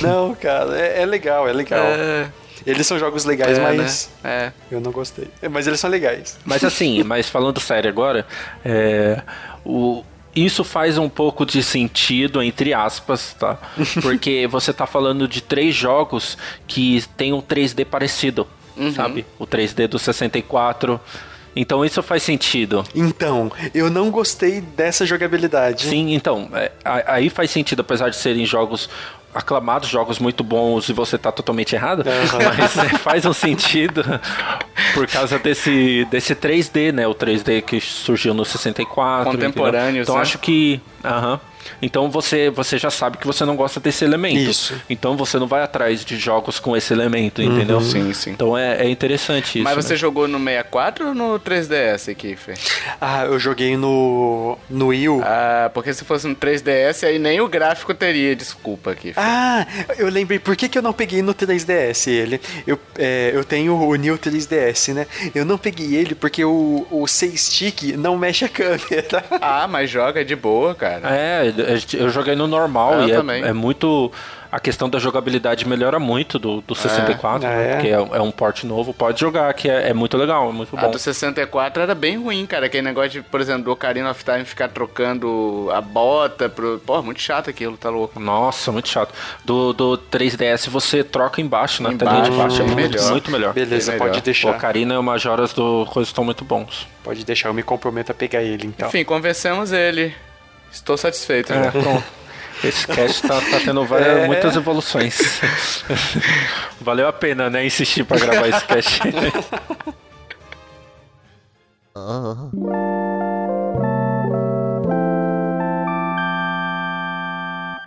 Não, cara, é, é legal, é legal. É, Eles são jogos legais, é, mas né? É. eu não gostei. Mas eles são legais. Mas assim, [LAUGHS] mas falando sério agora, é, o, isso faz um pouco de sentido, entre aspas, tá? Porque [LAUGHS] você tá falando de três jogos que tem um 3D parecido, sabe? O 3D do 64. Então isso faz sentido. Então, eu não gostei dessa jogabilidade. Sim, então, é, aí faz sentido, apesar de serem jogos aclamados, jogos muito bons e você tá totalmente errado, [LAUGHS] mas é, faz um sentido [LAUGHS] por causa desse, desse 3D, né? O 3D que surgiu no 64. Contemporâneos, entendeu? Então né? acho que. Aham. Então você, você já sabe que você não gosta desse elemento. Isso. Então você não vai atrás de jogos com esse elemento, entendeu? Sim, sim. Então é, é interessante isso. Mas você né? jogou no 64 ou no 3DS, Kiffer? Ah, eu joguei no. no Wii U. Ah, porque se fosse no 3DS, aí nem o gráfico teria, desculpa, Kiffer. Ah, eu lembrei, por que, que eu não peguei no 3DS ele? Eu, é, eu tenho o New 3DS, né? Eu não peguei ele porque o, o 6 stick não mexe a câmera. Ah, mas joga de boa, cara. É, eu joguei no normal Eu e também. é, é muito. A questão da jogabilidade melhora muito do, do 64, Ah, né? é? Porque é, é um porte novo, pode jogar, que é, é muito legal, é muito A bom. do 64 era bem ruim, cara. Aquele negócio de, por exemplo, do Ocarina of Time ficar trocando a bota pro. Pô, muito chato aquilo, tá louco. Nossa, muito chato. Do, do 3DS você troca embaixo, na telinha de Embaixo, baixo, é muito melhor. muito melhor. Beleza, Bem pode melhor. O deixar. Ocarina e o Majoras do Coisa estão muito bons. Pode deixar, eu me comprometo a pegar ele então. Enfim, convencemos ele. Estou satisfeito. É, já. pronto. Esse cast tá, tá tendo várias, É. muitas evoluções. [LAUGHS] Valeu a pena, né, insistir pra gravar esse cast.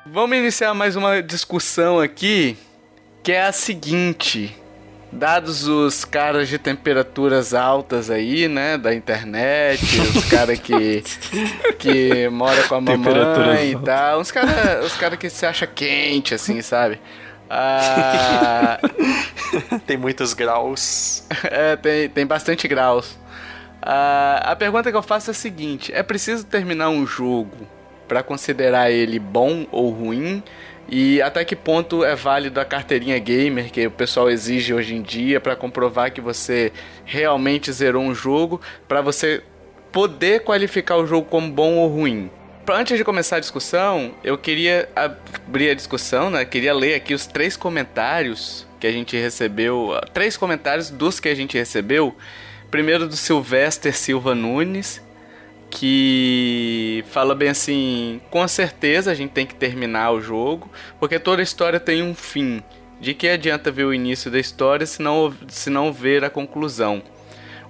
Vamos iniciar mais uma discussão aqui, que é a seguinte. Dados os caras de temperaturas altas aí, né, da internet, os caras que [LAUGHS] que mora com a mamãe e tal, uns caras os cara que se acha quente assim, sabe? Ah, [LAUGHS] Tem muitos graus. é, tem, tem bastante graus. Ah, a pergunta que eu faço é a seguinte: é preciso terminar um jogo para considerar ele bom ou ruim? E até que ponto é válido a carteirinha gamer que o pessoal exige hoje em dia para comprovar que você realmente zerou um jogo, para você poder qualificar o jogo como bom ou ruim? Antes de começar a discussão, eu queria abrir a discussão, né? Queria ler aqui os três comentários que a gente recebeu. Três comentários dos que a gente recebeu. Primeiro do Sylvester Silva Nunes, que fala bem assim: com certeza a gente tem que terminar o jogo, porque toda história tem um fim. De que adianta ver o início da história se não, se não ver a conclusão?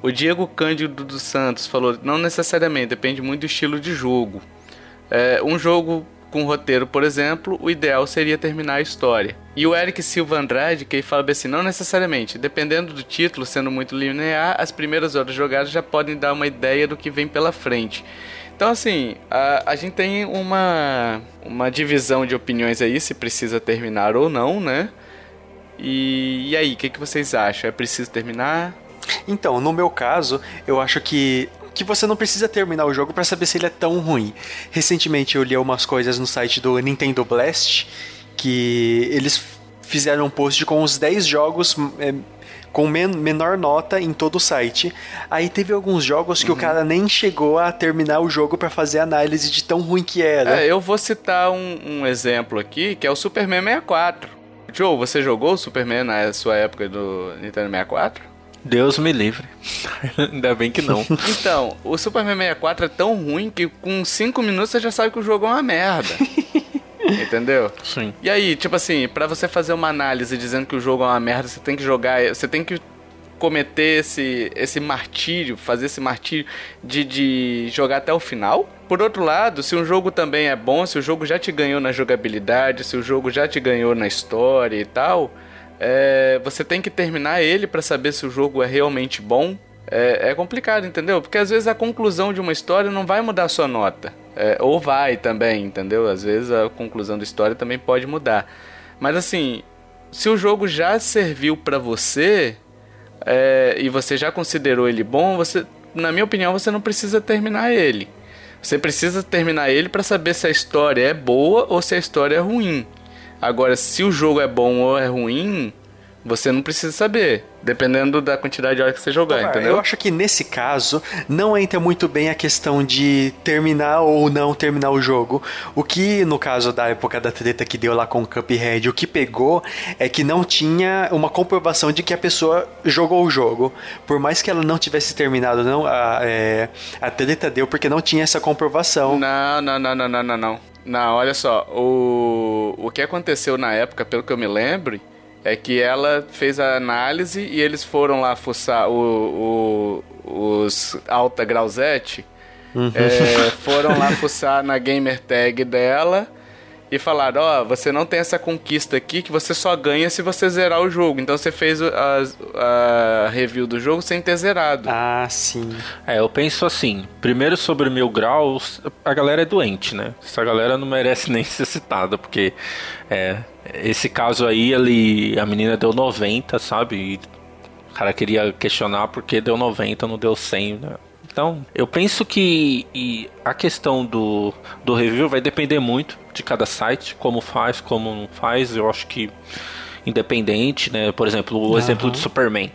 O Diego Cândido dos Santos falou: não necessariamente, depende muito do estilo de jogo. É, um jogo com roteiro, por exemplo, o ideal seria terminar a história. E o Eric Silva Andrade, que fala bem assim, não necessariamente, dependendo do título, sendo muito linear, as primeiras horas jogadas já podem dar uma ideia do que vem pela frente. Então, assim, a, a gente tem uma, uma divisão de opiniões aí, se precisa terminar ou não, né? E, e aí, o que, que vocês acham? É preciso terminar? Então, no meu caso, eu acho que que você não precisa terminar o jogo pra saber se ele é tão ruim. Recentemente eu li umas coisas no site do Nintendo Blast que eles fizeram um post com os 10 jogos é, com men menor nota em todo o site. Aí teve alguns jogos que o cara nem chegou a terminar o jogo pra fazer análise de tão ruim que era. É, eu vou citar um, um exemplo aqui, que é o Superman 64. Joe, você jogou o Superman na sua época do Nintendo 64? Deus me livre. [LAUGHS] Ainda bem que não. Então, o Superman 64 é tão ruim que com 5 minutos você já sabe que o jogo é uma merda. [LAUGHS] Entendeu? Sim. E aí, tipo assim, pra você fazer uma análise dizendo que o jogo é uma merda, você tem que jogar, você tem que cometer esse, esse martírio, fazer esse martírio de, de jogar até o final. Por outro lado, se um jogo também é bom, se o jogo já te ganhou na jogabilidade, se o jogo já te ganhou na história e tal, é, você tem que terminar ele para saber se o jogo é realmente bom. É, é, complicado, entendeu? Porque às vezes a conclusão de uma história não vai mudar a sua nota. É, ou vai também, entendeu? Às vezes a conclusão da história também pode mudar. Mas assim, se o jogo já serviu para você é, e você já considerou ele bom, você, na minha opinião, você não precisa terminar ele. Você precisa terminar ele para saber se a história é boa ou se a história é ruim. Agora, se o jogo é bom ou é ruim, você não precisa saber, dependendo da quantidade de horas que você jogar, Tomar, entendeu? Eu acho que nesse caso não entra muito bem a questão de terminar ou não terminar o jogo. O que, no caso da época da treta que deu lá com o Cuphead, o que pegou é que não tinha uma comprovação de que a pessoa jogou o jogo. Por mais que ela não tivesse terminado, não, a, é, a treta deu porque não tinha essa comprovação. Não, não, não, não, não, não, não. Não, olha só, o, o que aconteceu na época, pelo que eu me lembro, é que ela fez a análise e eles foram lá fuçar o, o, os Alta Grauzete, uhum. é, foram lá fuçar na gamer tag dela e falaram, ó, oh, você não tem essa conquista aqui que você só ganha se você zerar o jogo. Então você fez a, a review do jogo sem ter zerado. Ah, sim. É, eu penso assim, primeiro sobre mil graus, a galera é doente, né? Essa galera não merece [LAUGHS] nem ser citada, porque é, esse caso aí, ele, a menina deu 90, sabe? E o cara queria questionar porque deu 90, não deu 100, né? Então, eu penso que a questão do, do review vai depender muito de cada site, como faz, como não faz. Eu acho que independente, né? Por exemplo, o uhum. exemplo do Superman.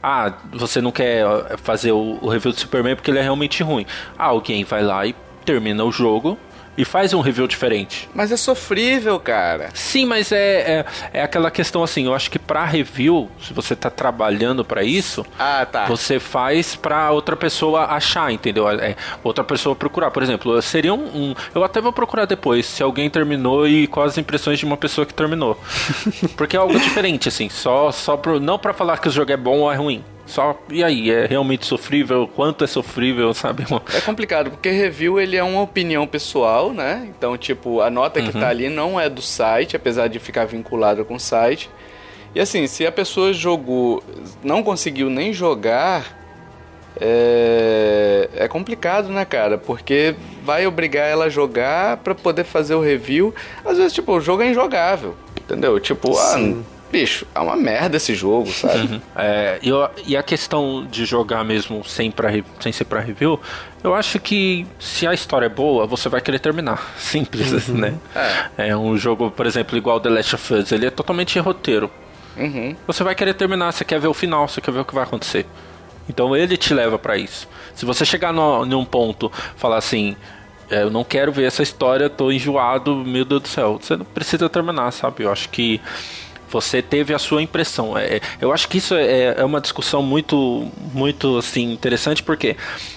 Ah, você não quer fazer o, o review do Superman porque ele é realmente ruim. Ah, alguém vai lá e termina o jogo e faz um review diferente. Mas é sofrível, cara. Sim, mas é, é, é aquela questão assim, eu acho que pra review, se você tá trabalhando para isso, ah, tá. você faz pra outra pessoa achar, entendeu? É, outra pessoa procurar. Por exemplo, seria um, um, Eu até vou procurar depois se alguém terminou e quais as impressões de uma pessoa que terminou. [LAUGHS] Porque é algo diferente, assim, só, só pro, não para falar que o jogo é bom ou é ruim. Só, e aí, é realmente sofrível? Quanto é sofrível, [LAUGHS] sabe? É complicado, porque review ele é uma opinião pessoal, né? Então, tipo, a nota que uhum. tá ali não é do site, apesar de ficar vinculada com o site. E assim, se a pessoa jogou, não conseguiu nem jogar, é, é complicado, né, cara? Porque vai obrigar ela a jogar para poder fazer o review. Às vezes, tipo, o jogo é injogável, entendeu? Tipo, ah, Sim. ah bicho, é uma merda esse jogo, sabe? Uhum. É, eu, e a questão de jogar mesmo sem, pra, sem ser pra review, eu acho que se a história é boa, você vai querer terminar. [LAUGHS] Simples, uhum. né? É. é. um jogo, por exemplo, igual The Last of Us, ele é totalmente roteiro. Uhum. Você vai querer terminar, você quer ver o final, você quer ver o que vai acontecer. Então ele te leva para isso. Se você chegar no, num ponto, falar assim, é, eu não quero ver essa história, tô enjoado, meu Deus do céu, você não precisa terminar, sabe? Eu acho que você teve a sua impressão. É, eu acho que isso é, é, uma discussão muito, muito assim interessante porque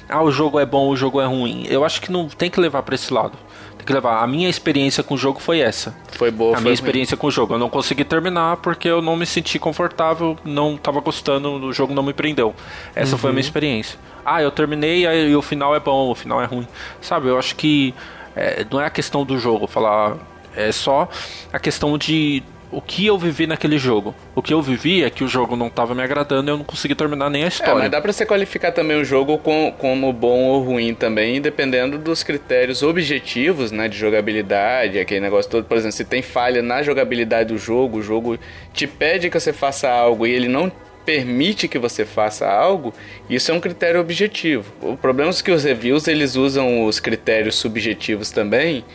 ah, o jogo é bom, o jogo é ruim. Eu acho que não tem que levar para esse lado. Tem que levar. A minha experiência com o jogo foi essa. Foi boa. A foi minha experiência com o jogo. Eu não consegui terminar porque eu não me senti confortável, não estava gostando, o jogo não me prendeu. Essa uhum. foi a minha uhum. experiência. Ah, eu terminei e o final é bom, o final é ruim. Sabe? Eu acho que é, não é a questão do jogo falar. É só a questão de o que eu vivi naquele jogo. O que eu vivi é que o jogo não estava me agradando e eu não consegui terminar nem a é, história. É, mas dá pra você qualificar também o jogo com, como bom ou ruim também, dependendo dos critérios objetivos, né, de jogabilidade, aquele negócio todo. Por exemplo, se tem falha na jogabilidade do jogo, o jogo te pede que você faça algo e ele não permite que você faça algo, isso é um critério objetivo. O problema é que os reviews eles usam os critérios subjetivos também,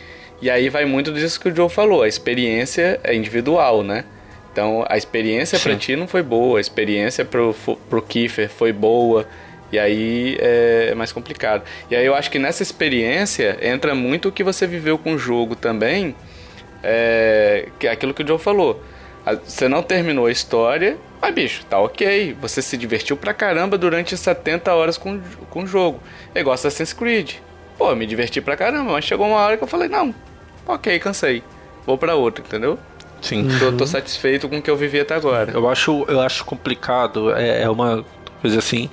e aí vai muito disso que o Joe falou, a experiência é individual, né? Então a experiência para ti não foi boa, a experiência pro, pro Kiefer foi boa, e aí é mais complicado. E aí eu acho que nessa experiência entra muito o que você viveu com o jogo também, é, que é aquilo que o Joe falou. Você não terminou a história, mas bicho, tá ok. Você se divertiu pra caramba durante 70 horas com, com o jogo. É igual Assassin's Creed. Pô, me diverti pra caramba, mas chegou uma hora que eu falei, não, ok, cansei. Vou pra outra, entendeu? Sim. Tô, tô satisfeito com o que eu vivi até agora. Eu acho, eu acho complicado. É, é uma coisa assim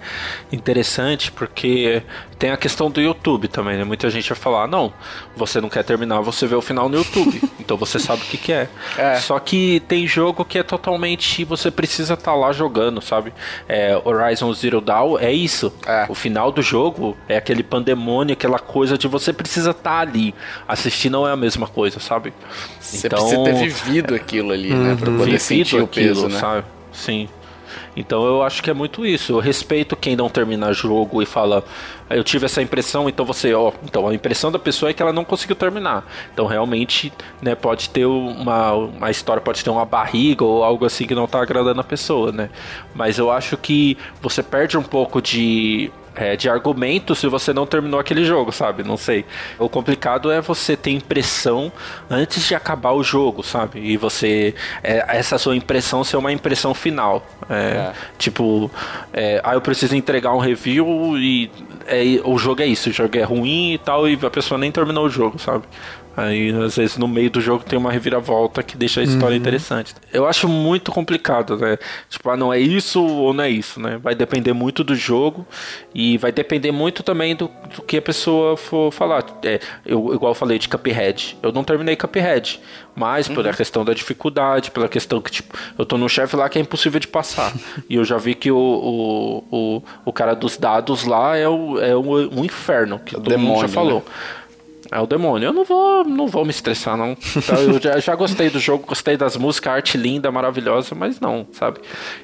interessante porque tem a questão do YouTube também, né? Muita gente vai falar, não, você não quer terminar, você vê o final no YouTube, [LAUGHS] então você sabe o que, que é. É. Só que tem jogo que é totalmente você precisa estar lá jogando, sabe? É, Horizon Zero Dawn é isso. É. O final do jogo é aquele pandemônio, aquela coisa de você precisa estar ali. Assistir não é a mesma coisa, sabe? Você precisa ter vivido aquilo ali, né? Pra poder sentir o peso, né? sabe? Sim. Então eu acho que é muito isso. Eu respeito quem não termina jogo e fala, "Ah, eu tive essa impressão, então você, ó, então a impressão da pessoa é que ela não conseguiu terminar. Então realmente, né, pode ter uma, uma história, pode ter uma barriga ou algo assim que não tá agradando a pessoa, né? Mas eu acho que você perde um pouco de é, de argumento se você não terminou aquele jogo, sabe? Não sei. O complicado é você ter impressão antes de acabar o jogo, sabe? E você. é, essa sua impressão ser uma impressão final. É, É. Tipo, é, ah, eu preciso entregar um review e é, o jogo é isso, o jogo é ruim e tal, e a pessoa nem terminou o jogo, sabe? Aí, às vezes, no meio do jogo tem uma reviravolta que deixa a história interessante. Eu acho muito complicado, né? Tipo, ah, não é isso ou não é isso, né? Vai depender muito do jogo e vai depender muito também do, do que a pessoa for falar. É, eu, igual eu falei de Cuphead. Eu não terminei Cuphead, mas pela questão da dificuldade, pela questão que, tipo, eu tô num chefe lá que é impossível de passar. [LAUGHS] e eu já vi que o, o, o, o cara dos dados lá é, o, é um, um inferno, que todo mundo demônio, já falou. né? É o demônio. Eu não vou, não vou me estressar, não. Então, Eu já, já gostei do jogo, gostei das músicas, arte linda, maravilhosa, mas não, sabe?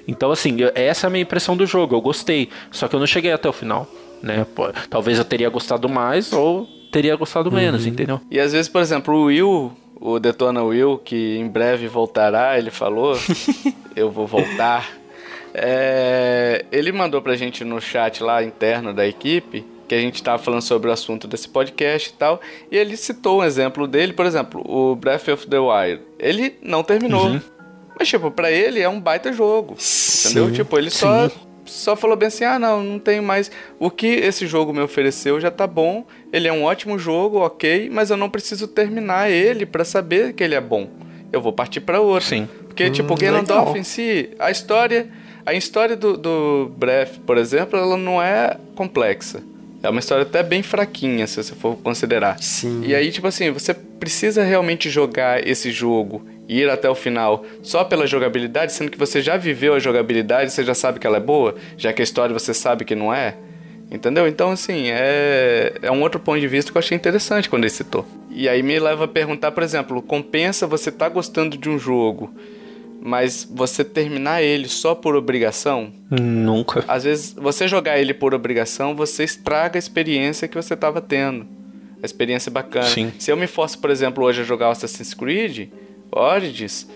Então, assim, eu- essa é a minha impressão do jogo. Eu gostei, só que eu não cheguei até o final, né? Pô, talvez eu teria gostado mais ou teria gostado menos, entendeu? E às vezes, por exemplo, o Will, o Detona Will, que em breve voltará, ele falou, [LAUGHS] eu vou voltar. É, ele mandou pra gente no chat lá interno da equipe que a gente tava falando sobre o assunto desse podcast e tal, e ele citou um exemplo dele, por exemplo, o Breath of the Wild. Ele não terminou. Mas, tipo, pra ele é um baita jogo. Entendeu? Sim, Tipo, ele só, só falou bem assim: ah, não, não tenho mais. O que esse jogo me ofereceu já tá bom. Ele é um ótimo jogo, ok, mas eu não preciso terminar ele pra saber que ele é bom. Eu vou partir pra outro. Sim. Porque, tipo, o legal. Ganondorf em si, a história. A história do, do Breath, por exemplo, ela não é complexa. É uma história até bem fraquinha, se você for considerar. Sim. E aí, tipo assim, você precisa realmente jogar esse jogo e ir até o final só pela jogabilidade, sendo que você já viveu a jogabilidade, você já sabe que ela é boa, já que a história você sabe que não é. Entendeu? Então, assim, é, é um outro ponto de vista que eu achei interessante quando ele citou. E aí me leva a perguntar, por exemplo, compensa você tá gostando de um jogo, mas você terminar ele só por obrigação? Nunca. Às vezes, você jogar ele por obrigação, você estraga a experiência que você estava tendo. A experiência bacana. Sim. Se eu me forço, por exemplo, hoje a jogar o Assassin's Creed, Origins,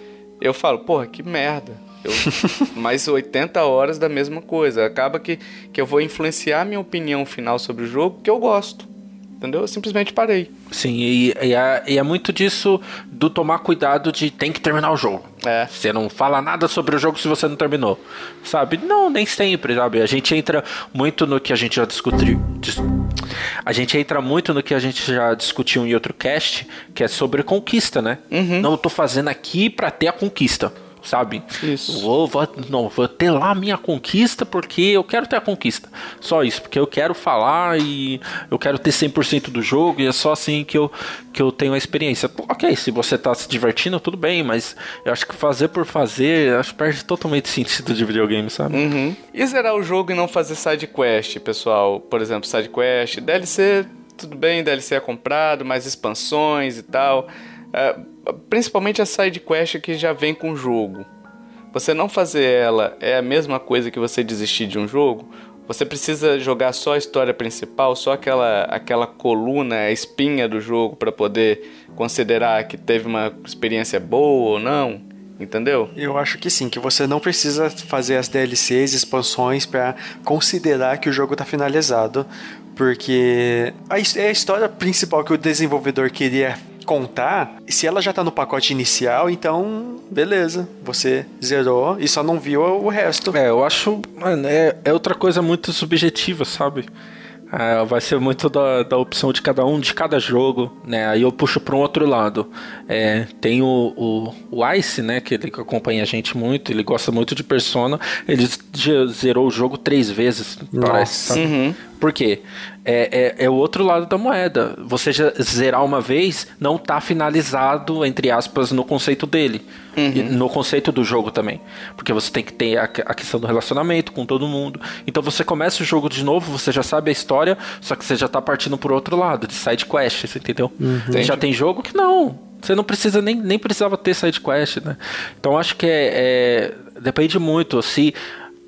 eu falo, porra, que merda. Eu, [LAUGHS] mais 80 horas da mesma coisa. Acaba que, que eu vou influenciar minha opinião final sobre o jogo que eu gosto. Entendeu? Eu simplesmente parei. Sim, e, e é, e é muito disso do tomar cuidado de tem que terminar o jogo. É. Você não fala nada sobre o jogo se você não terminou. Sabe? Não, nem sempre, sabe? A gente entra muito no que a gente já discutiu. dis- A gente entra muito no que a gente já discutiu em outro cast, que é sobre conquista, né? Não, eu tô fazendo aqui pra ter a conquista. Sabe? Isso. Vou, vou, não, vou ter lá a minha conquista porque eu quero ter a conquista. Só isso, porque eu quero falar e eu quero ter 100% do jogo e é só assim que eu, que eu tenho a experiência. Ok, se você tá se divertindo, tudo bem, mas eu acho que fazer por fazer, acho que perde totalmente sentido de videogame, sabe? Uhum. E zerar o jogo e não fazer side quest, pessoal? Por exemplo, side quest, DLC, tudo bem, DLC é comprado, mais expansões e tal. É, principalmente a side quest que já vem com o jogo. Você não fazer ela é a mesma coisa que você desistir de um jogo? Você precisa jogar só a história principal, só aquela, aquela coluna, a espinha do jogo para poder considerar que teve uma experiência boa ou não? Entendeu? Eu acho que sim, que você não precisa fazer as DLCs, expansões pra considerar que o jogo tá finalizado, porque é a história principal que o desenvolvedor queria contar, e se ela já tá no pacote inicial, então beleza, você zerou e só não viu o resto. É, eu acho. Mano, é, é outra coisa muito subjetiva, sabe? É, vai ser muito da, da opção de cada um, de cada jogo, né? Aí eu puxo para um outro lado. É, tem o, o, o, Ice, né? Que ele acompanha a gente muito, ele gosta muito de Persona. Ele zerou o jogo três vezes, Nossa. parece. Uhum. Por quê? É, é, é, o outro lado da moeda. Você já zerar uma vez não está finalizado, entre aspas, no conceito dele. Uhum. no conceito do jogo também. Porque você tem que ter a, a, questão do relacionamento com todo mundo. Então você começa o jogo de novo, você já sabe a história, só que você já está partindo pro outro lado, de side quest, você entendeu? Uhum. Já tem jogo que não. Você não precisa nem, nem precisava ter side quest, né? Então acho que é, é depende muito. Se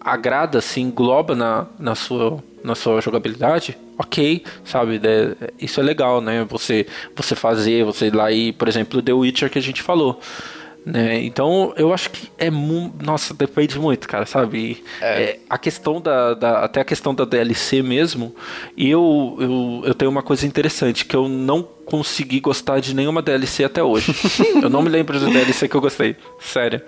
agrada, se engloba na, na sua na sua jogabilidade, ok, sabe? É, isso é legal, né? Você, você fazer, você ir lá e, por exemplo, The Witcher que a gente falou. Né? Então eu acho que é nossa depende muito cara sabe é. É, a questão da, da, até a questão da DLC mesmo eu, eu eu tenho uma coisa interessante que eu não consegui gostar de nenhuma DLC até hoje [LAUGHS] eu não me lembro de DLC que eu gostei sério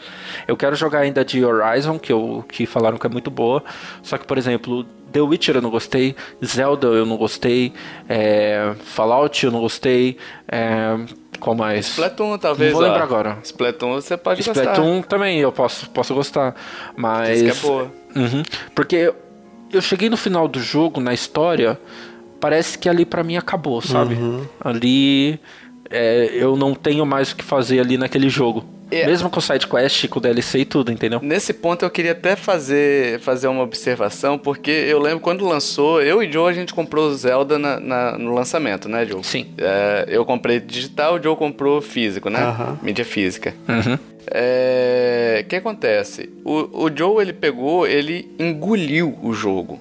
eu quero jogar ainda de Horizon que eu que falaram que é muito boa só que por exemplo The Witcher eu não gostei, Zelda eu não gostei, é, Fallout eu não gostei, é, qual mais? Splatoon, talvez. Não vou lembrar agora. Splatoon você pode Splatoon gostar. Splatoon também eu posso, posso gostar. Mas. Isso que é boa. Uhum, porque eu cheguei no final do jogo, na história, parece que ali para mim acabou, sabe? Uhum. Ali é, eu não tenho mais o que fazer ali naquele jogo. É. Mesmo com side quest, com DLC e tudo, entendeu? Nesse ponto eu queria até fazer, fazer uma observação, porque eu lembro quando lançou, eu e Joe a gente comprou Zelda na, na no lançamento, né, Joe? Sim. É, eu comprei digital, o Joe comprou físico, né? Mídia física. Uhum. É, o que acontece? O, o Joe ele pegou, ele engoliu o jogo.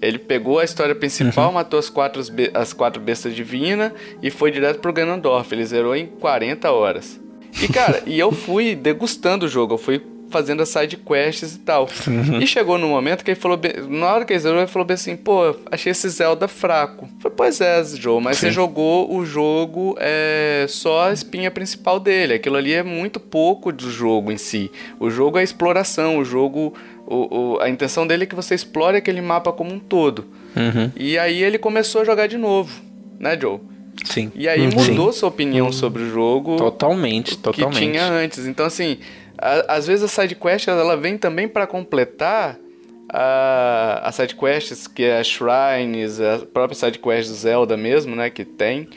Ele pegou a história principal, uhum. matou as quatro, as quatro bestas divinas e foi direto pro Ganondorf. Ele zerou em 40 horas. E, cara, e eu fui [LAUGHS] degustando o jogo, eu fui fazendo as side quests e tal. Uhum. E chegou no momento que ele falou, bem, na hora que ele zerou, ele falou bem assim, pô, achei esse Zelda fraco. Eu falei, pois é, Joe, mas Sim. você jogou o jogo é, só a espinha principal dele. Aquilo ali é muito pouco do jogo em si. O jogo é exploração, o jogo. O, o, a intenção dele é que você explore aquele mapa como um todo. Uhum. E aí ele começou a jogar de novo, né, Joe? Sim. E aí mudou Sim. sua opinião uhum. sobre o jogo. Totalmente, totalmente. Que tinha antes. Então, assim, a, às vezes a side quest ela vem também para completar a, a side quests, que é a Shrines, a própria side quest do Zelda mesmo, né, que tem.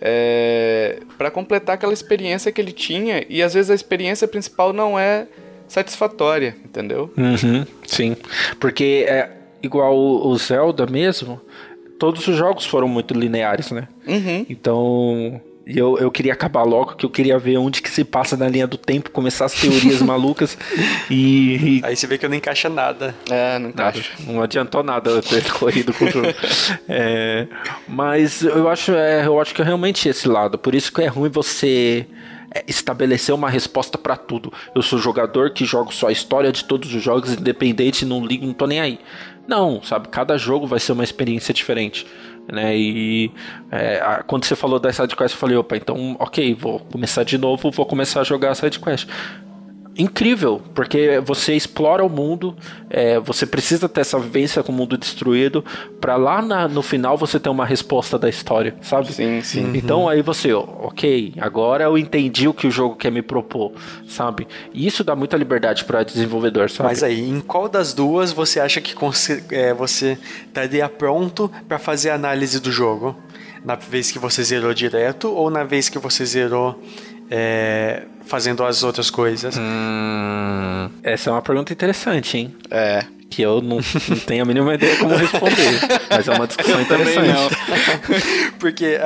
É, para completar aquela experiência que ele tinha e às vezes a experiência principal não é satisfatória, entendeu? Uhum, sim, porque é igual o Zelda mesmo, todos os jogos foram muito lineares, né? Uhum. Então, eu, eu queria acabar logo, que eu queria ver onde que se passa na linha do tempo, começar as teorias [LAUGHS] malucas e, e, Aí você vê que eu não encaixa nada. É, não encaixa. Nada, não adiantou nada eu ter [LAUGHS] corrido com o jogo. [LAUGHS] é, mas eu acho, é, eu acho que é realmente esse lado. Por isso que é ruim você estabelecer uma resposta para tudo. Eu sou jogador que jogo só a história de todos os jogos, independente, não ligo, não tô nem aí. Não, sabe? Cada jogo vai ser uma experiência diferente. Né? E é, a, quando você falou da sidequest, eu falei, opa, então ok, vou começar de novo, vou começar a jogar a sidequest incrível, porque você explora o mundo, é, você precisa ter essa vivência com o mundo destruído, para lá na, no final você ter uma resposta da história, sabe? Sim, sim. Então uhum. aí você, ok, agora eu entendi o que o jogo quer me propor, sabe? E isso dá muita liberdade para desenvolvedor, sabe? Mas aí, em qual das duas você acha que é, você estaria pronto para fazer a análise do jogo? Na vez que você zerou direto ou na vez que você zerou é, fazendo as outras coisas? Hum, essa é uma pergunta interessante, hein? É. Que eu não, não tenho a mínima ideia como responder. [LAUGHS] mas é uma discussão interessante. [LAUGHS] porque,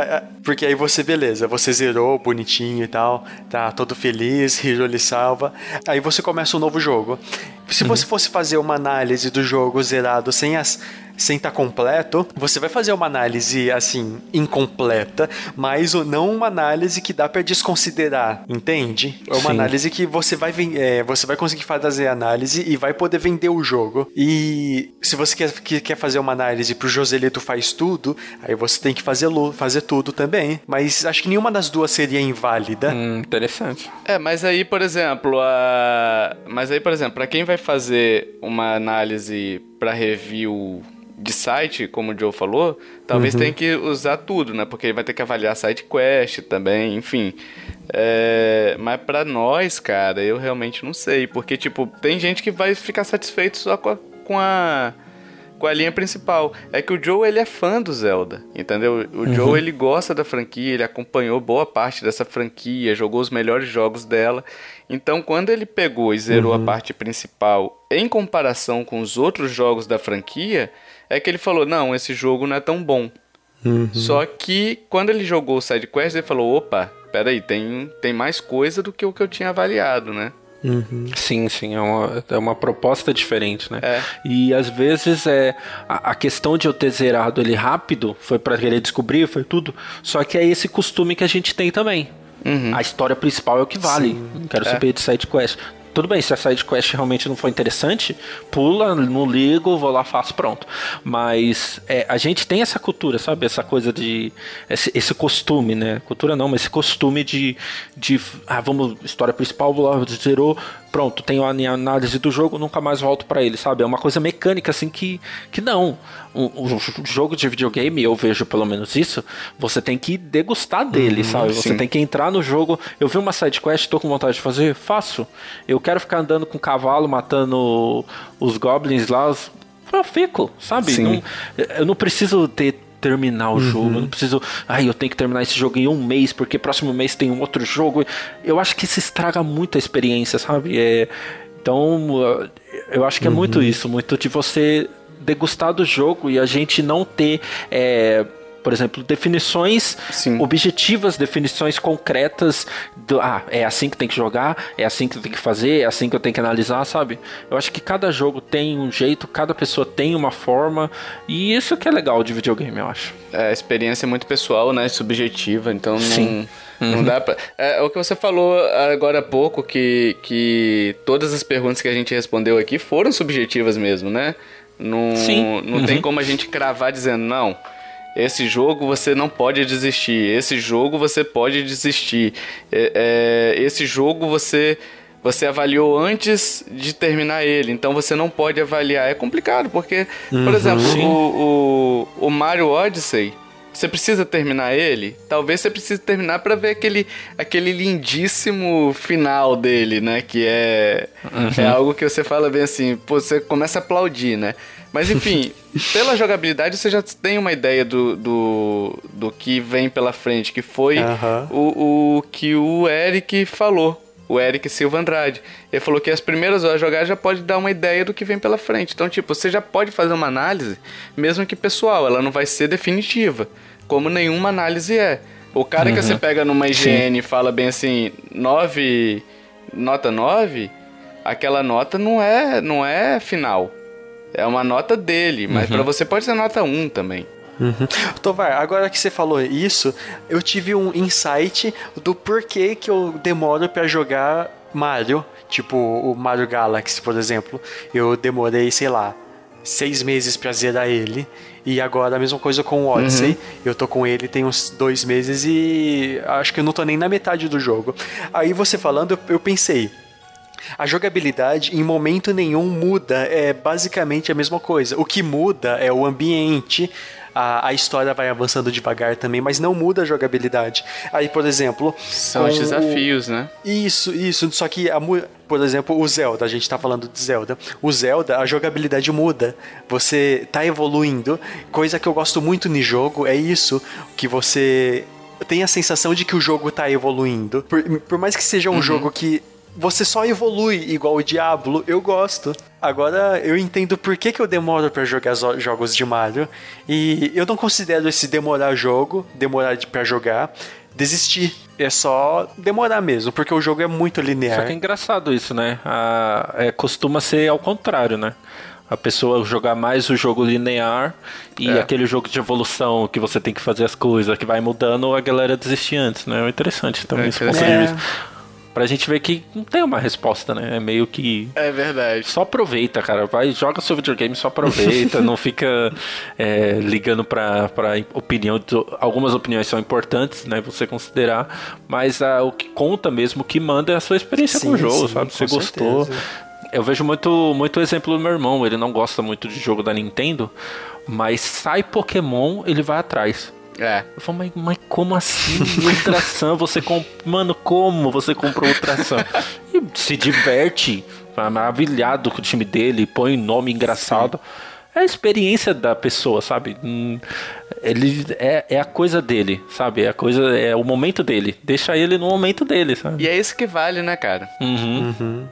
porque aí você, beleza, você zerou bonitinho e tal, tá todo feliz, Hiro lhe salva. Aí você começa um novo jogo. Se você fosse fazer uma análise do jogo zerado sem as sem estar tá completo, você vai fazer uma análise assim incompleta, mas não uma análise que dá para desconsiderar, entende? É uma Sim. análise que você vai é, você vai conseguir fazer análise e vai poder vender o jogo. E se você quer, quer fazer uma análise pro Joselito faz tudo, aí você tem que fazer fazer tudo também. Mas acho que nenhuma das duas seria inválida. Hum, interessante. É, mas aí, por exemplo, a... mas aí, por exemplo, para quem vai fazer uma análise para review de site, como o Joe falou, talvez uhum. tenha que usar tudo, né? Porque ele vai ter que avaliar side quest também, enfim. É, mas para nós, cara, eu realmente não sei. Porque, tipo, tem gente que vai ficar satisfeito só com a, com a com a linha principal. É que o Joe, ele é fã do Zelda, entendeu? O uhum. Joe, ele gosta da franquia, ele acompanhou boa parte dessa franquia, jogou os melhores jogos dela. Então, quando ele pegou e zerou uhum. a parte principal em comparação com os outros jogos da franquia, é que ele falou: não, esse jogo não é tão bom. Uhum. Só que quando ele jogou o side quest, ele falou: opa, peraí, tem, tem mais coisa do que o que eu tinha avaliado, né? Uhum. Sim, sim, é uma, é uma proposta diferente, né? É. E às vezes é a, a, questão de eu ter zerado ele rápido foi para querer descobrir, foi tudo. Só que é esse costume que a gente tem também. Uhum. A história principal é o que vale. Sim. Quero é. saber de side quest. Tudo bem, se a side quest realmente não for interessante, pula, não ligo, vou lá, faço, pronto. Mas é, a gente tem essa cultura, sabe? Essa coisa de. Esse, esse, costume, né? Cultura não, mas esse costume de. de ah, vamos, história principal, vou lá, zerou, pronto, tenho a análise do jogo, nunca mais volto para ele, sabe? É uma coisa mecânica assim que, que não. Um, um, jogo de videogame, eu vejo pelo menos isso, você tem que degustar dele, uhum, sabe? Você sim. tem que entrar no jogo. Eu vi uma side quest, tô com vontade de fazer, faço. Eu quero ficar andando com cavalo, matando os goblins lá, eu fico, sabe? Não, eu não preciso ter terminar o uhum. jogo. Eu não preciso. Ai, eu tenho que terminar esse jogo em um mês, porque próximo mês tem um outro jogo. Eu acho que isso estraga muito a experiência, sabe? É, então, eu acho que é uhum. muito isso, muito de você degustar do jogo e a gente não ter. É, por exemplo, definições Sim. objetivas, definições concretas do, ah, é assim que tem que jogar, é assim que tem que fazer, é assim que eu tenho que analisar, sabe? Eu acho que cada jogo tem um jeito, cada pessoa tem uma forma, e isso que é legal de videogame, eu acho. É, a experiência é muito pessoal, né? Subjetiva, então Sim. não, uhum. não dá pra. É, é, o que você falou agora há pouco, que, que todas as perguntas que a gente respondeu aqui foram subjetivas mesmo, né? Não, Sim. não uhum. tem como a gente cravar dizendo, não esse jogo você não pode desistir. Esse jogo você pode desistir. É, é, esse jogo você você avaliou antes de terminar ele, então você não pode avaliar. É complicado, porque, uhum, por exemplo, o, o, o, Mario Odyssey, você precisa terminar ele? Talvez você precise terminar para ver aquele, aquele lindíssimo final dele, né? Que é, uhum. é algo que você fala bem assim, pô, você começa a aplaudir, né? Mas enfim, [LAUGHS] pela jogabilidade você já tem uma ideia do, do, do que vem pela frente, que foi o, o que o Eric falou. O Eric Silva Andrade. Ele falou que as primeiras horas de jogar já pode dar uma ideia do que vem pela frente. Então, tipo, você já pode fazer uma análise, mesmo que pessoal, ela não vai ser definitiva, como nenhuma análise é. O cara uhum. que você pega numa IGN e fala bem assim, 9, nota 9, aquela nota não é, não é final. É uma nota dele, mas uhum. para você pode ser nota 1 também. Uhum. Tovar, agora que você falou isso, eu tive um insight do porquê que eu demoro para jogar Mario, tipo o Mario Galaxy, por exemplo. Eu demorei, sei lá, seis meses pra zerar ele. E agora a mesma coisa com o Odyssey. Uhum. Eu tô com ele tem uns dois meses e acho que eu não tô nem na metade do jogo. Aí você falando, eu pensei, a jogabilidade em momento nenhum muda, é basicamente a mesma coisa. O que muda é o ambiente, a, a história vai avançando devagar também, mas não muda a jogabilidade. Aí, por exemplo. São os desafios, o... né? Isso, isso. Só que, a, por exemplo, o Zelda, a gente tá falando de Zelda. O Zelda, a jogabilidade muda. Você tá evoluindo. Coisa que eu gosto muito no jogo é isso, que você tem a sensação de que o jogo tá evoluindo. Por, por mais que seja um uhum. jogo que você só evolui igual o Diablo, eu gosto. Agora eu entendo por que, que eu demoro para jogar jogos de Mario. E eu não considero esse demorar jogo, demorar para jogar, desistir. É só demorar mesmo, porque o jogo é muito linear. Só que é engraçado isso, né? A, é, costuma ser ao contrário, né? a pessoa jogar mais o jogo linear e é. aquele jogo de evolução que você tem que fazer as coisas, que vai mudando, a galera desistir antes, né? É interessante também é esse ponto de vista pra gente ver que não tem uma resposta, né? É meio que. É verdade. Só aproveita, cara. Vai, joga seu videogame, só aproveita. [LAUGHS] não fica é, ligando pra, pra opinião. Algumas opiniões são importantes, né? Você considerar. Mas ah, o que conta mesmo, o que manda é a sua experiência sim, com o jogo, sim, sabe? Você gostou. eu vejo muito, muito exemplo do meu irmão. Ele não gosta muito de jogo da Nintendo, mas sai Pokémon, ele vai atrás. É. Eu falo, mas, mas como assim? Ultrasan, você comp... Mano, como você comprou Ultrasan? E se diverte, tá maravilhado com o time dele, põe nome engraçado. É a experiência da pessoa, sabe? Hum, Ele é, é a coisa dele, sabe? É a coisa, é o momento dele. Deixa ele no momento dele, sabe? E é isso que vale, né, cara? Uhum.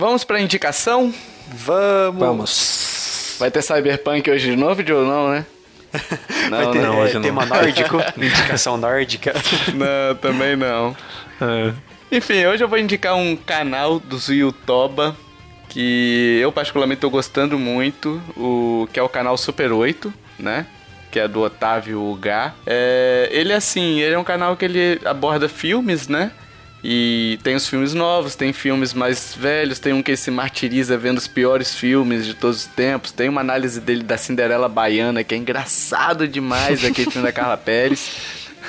Vamos pra indicação? Vamos. Vamos. Vai ter Cyberpunk hoje de novo, ou não, né? [LAUGHS] Vai Não, ter não, é, hoje não. tema nórdico, [LAUGHS] indicação nórdica. [LAUGHS] Não, também não. É. Enfim, hoje eu vou indicar um canal do Yutoba que eu particularmente tô gostando muito, o que é o canal Super 8, né? Que é do Otávio Gá. É, ele assim, ele é um canal que ele aborda filmes, né? E tem os filmes novos, tem filmes mais velhos, tem um que se martiriza vendo os piores filmes de todos os tempos. Tem uma análise dele da Cinderela Baiana, que é engraçado demais, da Carla Pérez.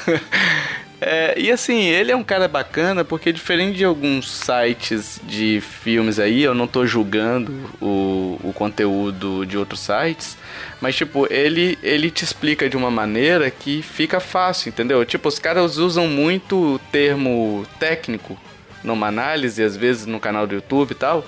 [LAUGHS] É, e assim, ele é um cara bacana porque diferente de alguns sites de filmes aí, eu não tô julgando o, o conteúdo de outros sites, mas tipo, ele, ele te explica de uma maneira que fica fácil, entendeu? Tipo, os caras usam muito termo técnico numa análise, às vezes no canal do YouTube e tal.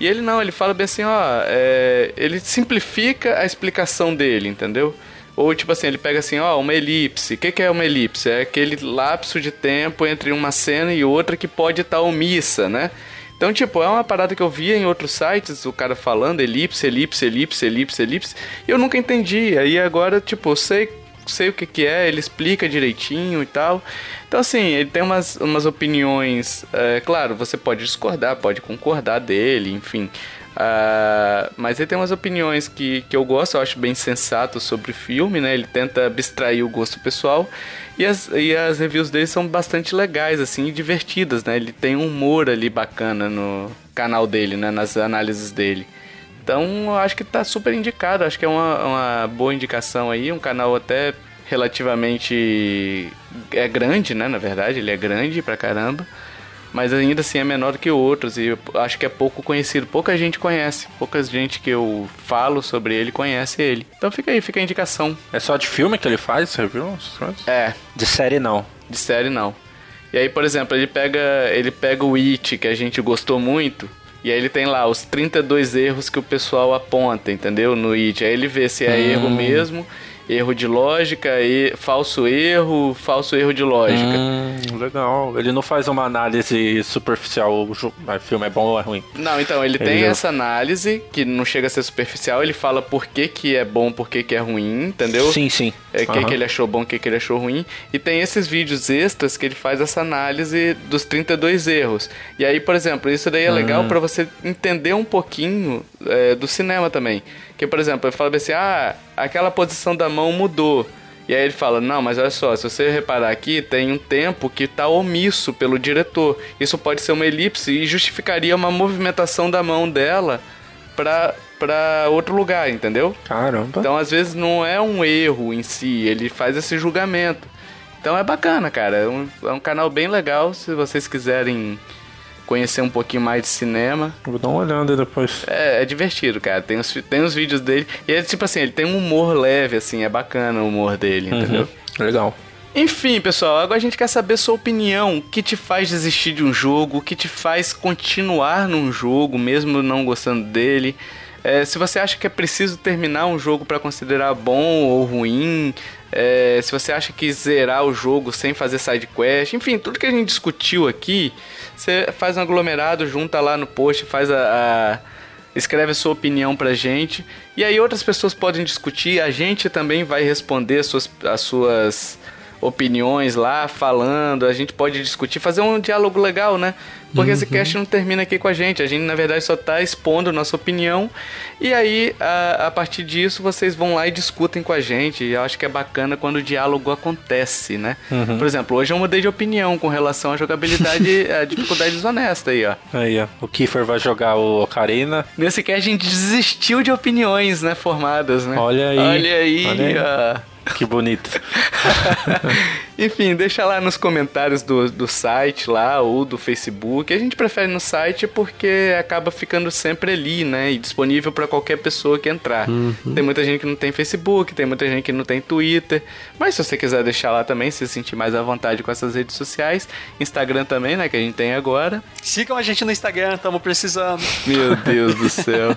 E ele não, ele fala bem assim, ó, é, ele simplifica a explicação dele, entendeu? Ou tipo assim, ele pega assim, ó, uma elipse. O que, que é uma elipse? É aquele lapso de tempo entre uma cena e outra que pode estar omissa, né? Então, tipo, é uma parada que eu via em outros sites, o cara falando elipse, elipse, elipse, elipse, elipse, e eu nunca entendi. Aí agora, tipo, eu sei, sei o que, que é, ele explica direitinho e tal. Então, assim, ele tem umas, umas opiniões. É, claro, você pode discordar, pode concordar dele, enfim. Ah, mas ele tem umas opiniões que, que eu gosto, eu acho bem sensato sobre o filme, né? Ele tenta abstrair o gosto pessoal. E as, e as reviews dele são bastante legais, assim, e divertidas, né? Ele tem um humor ali bacana no canal dele, né? Nas análises dele. Então, eu acho que tá super indicado. Acho que é uma, uma boa indicação aí. Um canal até relativamente... É grande, né? Na verdade, ele é grande pra caramba mas ainda assim é menor do que outros e eu acho que é pouco conhecido. Pouca gente conhece, pouca gente que eu falo sobre ele conhece ele. Então fica aí, fica a indicação. É só de filme que ele faz, você viu? É, De série não. de série não. E aí, por exemplo, ele pega, ele pega o It que a gente gostou muito. E aí ele tem lá os 32 erros que o pessoal aponta, entendeu? No It. Aí ele vê se é erro mesmo, erro de lógica, e falso erro, falso erro de lógica. Hum, legal. Ele não faz uma análise superficial, o o filme é bom ou é ruim. Não, então, ele Ele tem já- essa análise, que não chega a ser superficial, ele fala por que, que é bom, por que, que é ruim, entendeu? Sim, sim. É, o que, que ele achou bom, o que, que ele achou ruim. E tem esses vídeos extras que ele faz essa análise dos 32 erros. E aí, por exemplo, isso daí é Hum. legal pra você entender um pouquinho é, do cinema também. Que, por exemplo, ele fala assim, ah, aquela posição da mão mudou. E aí ele fala, não, mas olha só, se você reparar aqui, tem um tempo que tá omisso pelo diretor. Isso pode ser uma elipse e justificaria uma movimentação da mão dela pra, pra outro lugar, entendeu? Caramba. Então, às vezes, não é um erro em si, ele faz esse julgamento. Então é bacana, cara. É um, é um canal bem legal se vocês quiserem conhecer um pouquinho mais de cinema. Vou dar uma olhada depois. É, é divertido, cara. Tem os, tem os vídeos dele. E é tipo assim, ele tem um humor leve, assim, é bacana o humor dele, entendeu? Uhum. Legal. Enfim, pessoal, agora a gente quer saber sua opinião. O que te faz desistir de um jogo? O que te faz continuar num jogo, mesmo não gostando dele? É, se você acha que é preciso terminar um jogo para considerar bom ou ruim, é, se você acha que zerar o jogo sem fazer side quest, enfim, tudo que a gente discutiu aqui, você faz um aglomerado, junta lá no post, faz a- a escreve a sua opinião pra gente. E aí outras pessoas podem discutir, a gente também vai responder as suas, as suas opiniões lá, falando, a gente pode discutir, fazer um diálogo legal, né? Porque esse cast não termina aqui com a gente, a gente na verdade só tá expondo nossa opinião. E aí, a, a partir disso, vocês vão lá e discutem com a gente. E eu acho que é bacana quando o diálogo acontece, né? Por exemplo, hoje eu mudei de opinião com relação à jogabilidade, [LAUGHS] à dificuldade desonesta aí, ó. Aí, ó. O Kiefer vai jogar o Ocarina. Nesse que a gente desistiu de opiniões, né, formadas, né? Olha aí, Olha aí, olha aí. ó. Que bonito. [LAUGHS] Enfim, deixa lá nos comentários do, do site lá ou do Facebook. A gente prefere no site porque acaba ficando sempre ali, né? E disponível para qualquer pessoa que entrar. Uhum. Tem muita gente que não tem Facebook, tem muita gente que não tem Twitter. Mas se você quiser deixar lá também, se sentir mais à vontade com essas redes sociais, Instagram também, né? Que a gente tem agora. Sigam a gente no Instagram, estamos precisando. Meu Deus do [LAUGHS] céu.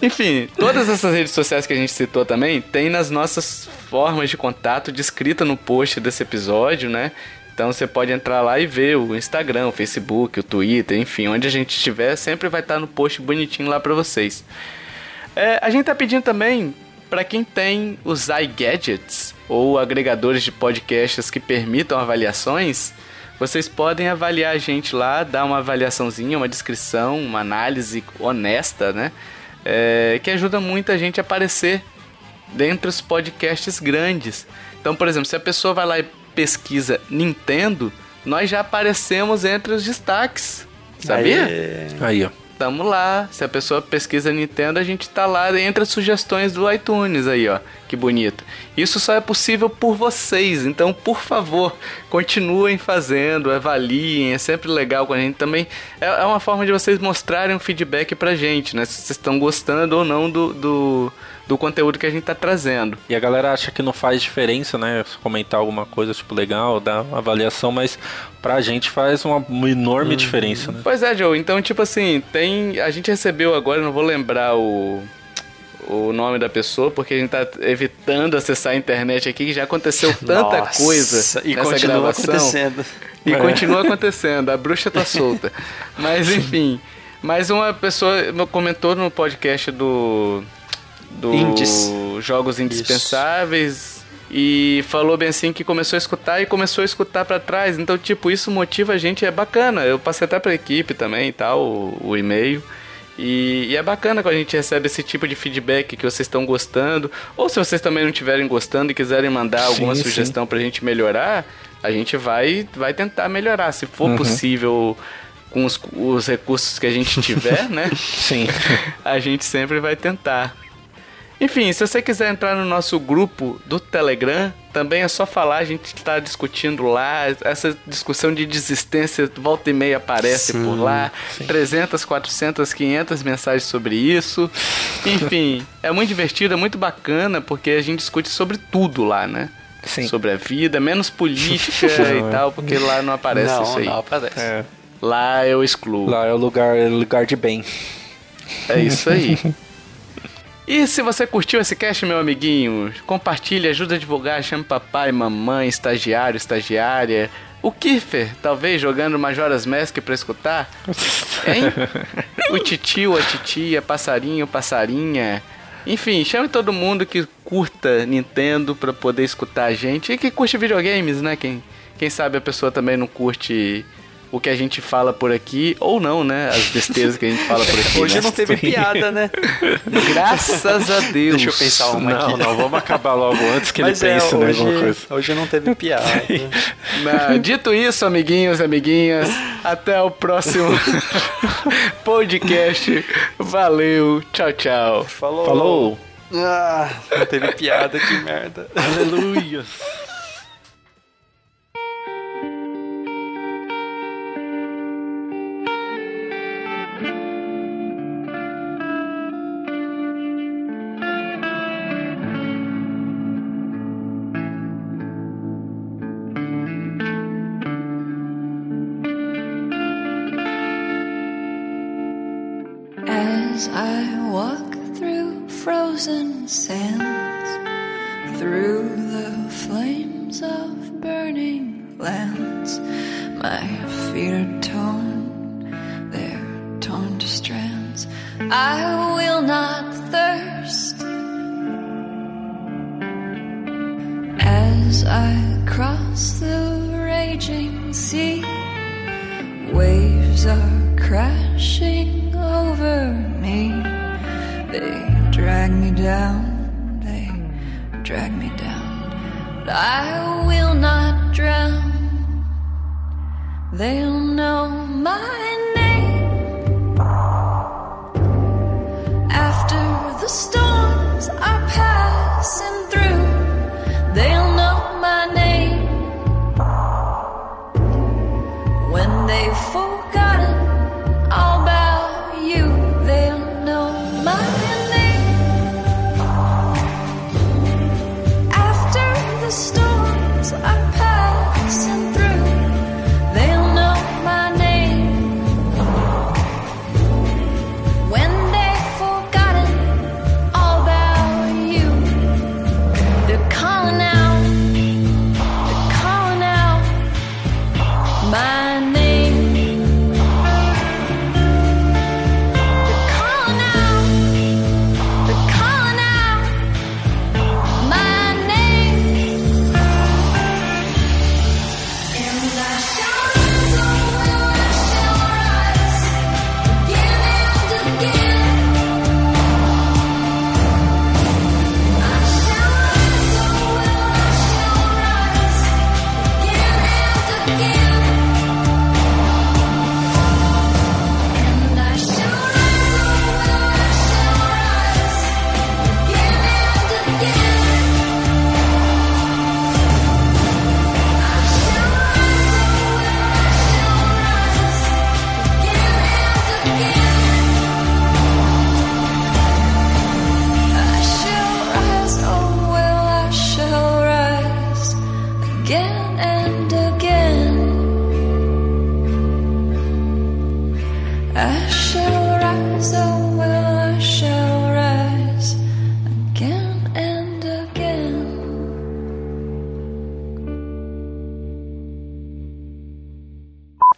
Enfim, todas essas redes sociais que a gente citou também tem nas nossas formas de contato descrita no post desse episódio, né? Então você pode entrar lá e ver o Instagram, o Facebook, o Twitter, enfim, onde a gente estiver, sempre vai estar no post bonitinho lá para vocês. É, a gente tá pedindo também para quem tem os iGadgets ou agregadores de podcasts que permitam avaliações, vocês podem avaliar a gente lá, dar uma avaliaçãozinha, uma descrição, uma análise honesta, né? É, que ajuda muita gente a aparecer dentre os podcasts grandes. Então, por exemplo, se a pessoa vai lá e pesquisa Nintendo, nós já aparecemos entre os destaques. Sabia? Aí, ó. Tamo lá. Se a pessoa pesquisa Nintendo, a gente tá lá entre as sugestões do iTunes aí, ó. Que bonito. Isso só é possível por vocês. Então, por favor, continuem fazendo, avaliem. É sempre legal com a gente também. É, é uma forma de vocês mostrarem um feedback pra gente, né? Se vocês estão gostando ou não do, do do conteúdo que a gente tá trazendo. E a galera acha que não faz diferença, né? Comentar alguma coisa, tipo, legal, dar uma avaliação, mas pra gente faz uma, enorme uhum. diferença, né? Pois é, Joe. Então, tipo assim, tem. A gente recebeu agora, não vou lembrar o o nome da pessoa, porque a gente tá evitando acessar a internet aqui, que já aconteceu tanta Nossa, coisa e nessa continua gravação. acontecendo. E é. continua acontecendo, a bruxa tá solta. [LAUGHS] Mas enfim, mais uma pessoa comentou no podcast do do Indies. Jogos Indispensáveis. Isso. E falou bem assim que começou a escutar e começou a escutar para trás. Então, tipo, isso motiva a gente, é bacana. Eu passei até pra equipe também e tal, o, o e-mail. E, e, é bacana quando a gente recebe esse tipo de feedback que vocês estão gostando. Ou se vocês também não estiverem gostando e quiserem mandar alguma sim, sugestão sim. pra gente melhorar, a gente vai, vai tentar melhorar. Se for uhum. possível com os, os recursos que a gente tiver, [LAUGHS] né? Sim. [LAUGHS] A gente sempre vai tentar. Enfim, se você quiser entrar no nosso grupo do Telegram, também é só falar, a gente está discutindo lá. Essa discussão de desistência volta e meia aparece sim, por lá. Sim. 300, 400, 500 mensagens sobre isso. Enfim, [LAUGHS] é muito divertido, é muito bacana, porque a gente discute sobre tudo lá, né? Sim. Sobre a vida, menos política [LAUGHS] e tal, porque lá não aparece não, isso aí. Não, aparece. É. Lá eu excluo. Lá é o lugar, é o lugar de bem. É isso aí. [LAUGHS] E se você curtiu esse cast, meu amiguinho, compartilhe, ajuda a divulgar, chame papai, mamãe, estagiário, estagiária. O Kiffer, talvez, jogando Majora's Mask pra escutar? [LAUGHS] Hein? o titio, a titia, passarinho, passarinha. Enfim, chame todo mundo que curta Nintendo pra poder escutar a gente. E que curte videogames, né? Quem, quem sabe a pessoa também não curte o que a gente fala por aqui, ou não, né? As besteiras que a gente fala por aqui. [LAUGHS] Hoje né? não teve piada, né? Graças a Deus. Deixa eu pensar uma não, aqui. Não, vamos acabar logo antes que Mas ele é, pense é, hoje, alguma coisa. Hoje não teve piada. [LAUGHS] Não, dito isso, amiguinhos, amiguinhas, até o próximo [LAUGHS] podcast. Valeu, tchau, tchau. Falou. Falou. Ah, não teve piada, que merda. Aleluia. Sands, through the flames of burning lands, my feet are torn, they're torn to strands. I will not thirst. As I cross the raging sea, waves are crashing over me. They drag me down, drag me down. But I will not drown. They'll know my name. After the storms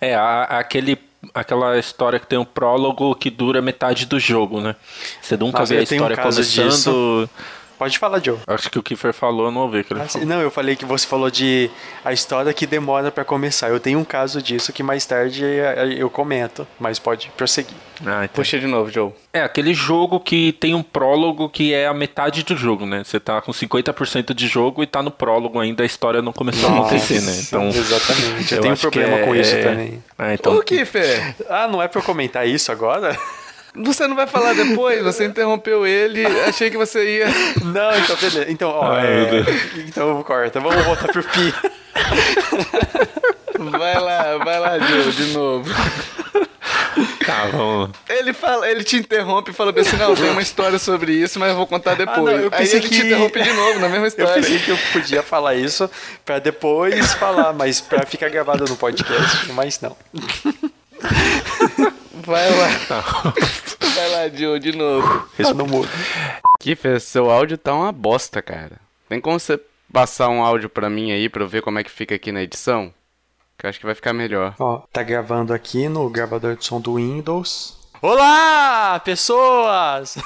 É, aquele, aquela história que tem um prólogo que dura metade do jogo, né? Você nunca Nossa, vê a um história caso começando. Pode falar, Joe. Acho que o Kiefer falou, eu não ouvi que ele Ah. Não, eu falei que você falou de a história que demora pra começar. Eu tenho um caso disso que mais tarde eh, eu comento, mas pode prosseguir. Ah, então. Puxa de novo, Joe. É, aquele jogo que tem um prólogo que é a metade do jogo, né? Você tá com 50% de jogo e tá no prólogo ainda, a história não começou a acontecer, né? Então, Exatamente. Eu, tenho acho que problema é- com isso é- também. É, então, O Kiffer, [LAUGHS] Ah, não é pra eu comentar isso agora? Você não vai falar depois? Você interrompeu ele, achei que você ia. Não, então beleza. Então, ó, Ai, é... então corta. Vamos voltar pro Pi. Vai lá, vai lá, Joe, de novo. tá, vamos lá. Ele, fala, ele te interrompe e fala assim: não, tem uma história sobre isso, mas eu vou contar depois. não, eu Aí pensei ele te que- interrompe de novo na mesma [LAUGHS] Eu história. pensei que eu podia falar isso pra depois falar, mas pra ficar gravado no podcast, mas não. [LAUGHS] Vai lá. Vai lá, Joe, de novo. Isso não muda. Kiffer, seu áudio tá uma bosta, cara. Tem como você passar um áudio pra mim aí pra eu ver como é que fica aqui na edição? Que eu acho que vai ficar melhor. Ó, tá gravando aqui no gravador de som do Windows. Olá, pessoas!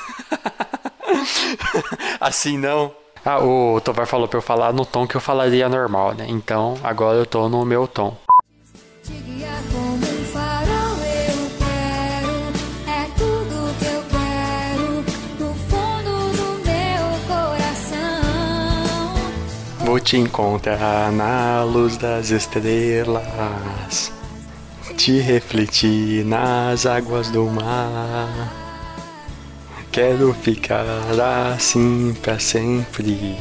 [LAUGHS] assim não. Ah, o Tovar falou pra eu falar no tom que eu falaria normal, né? Então, agora eu tô no meu tom. Te guiar Vou te encontrar na luz das estrelas, te refletir nas águas do mar. Quero ficar assim pra sempre,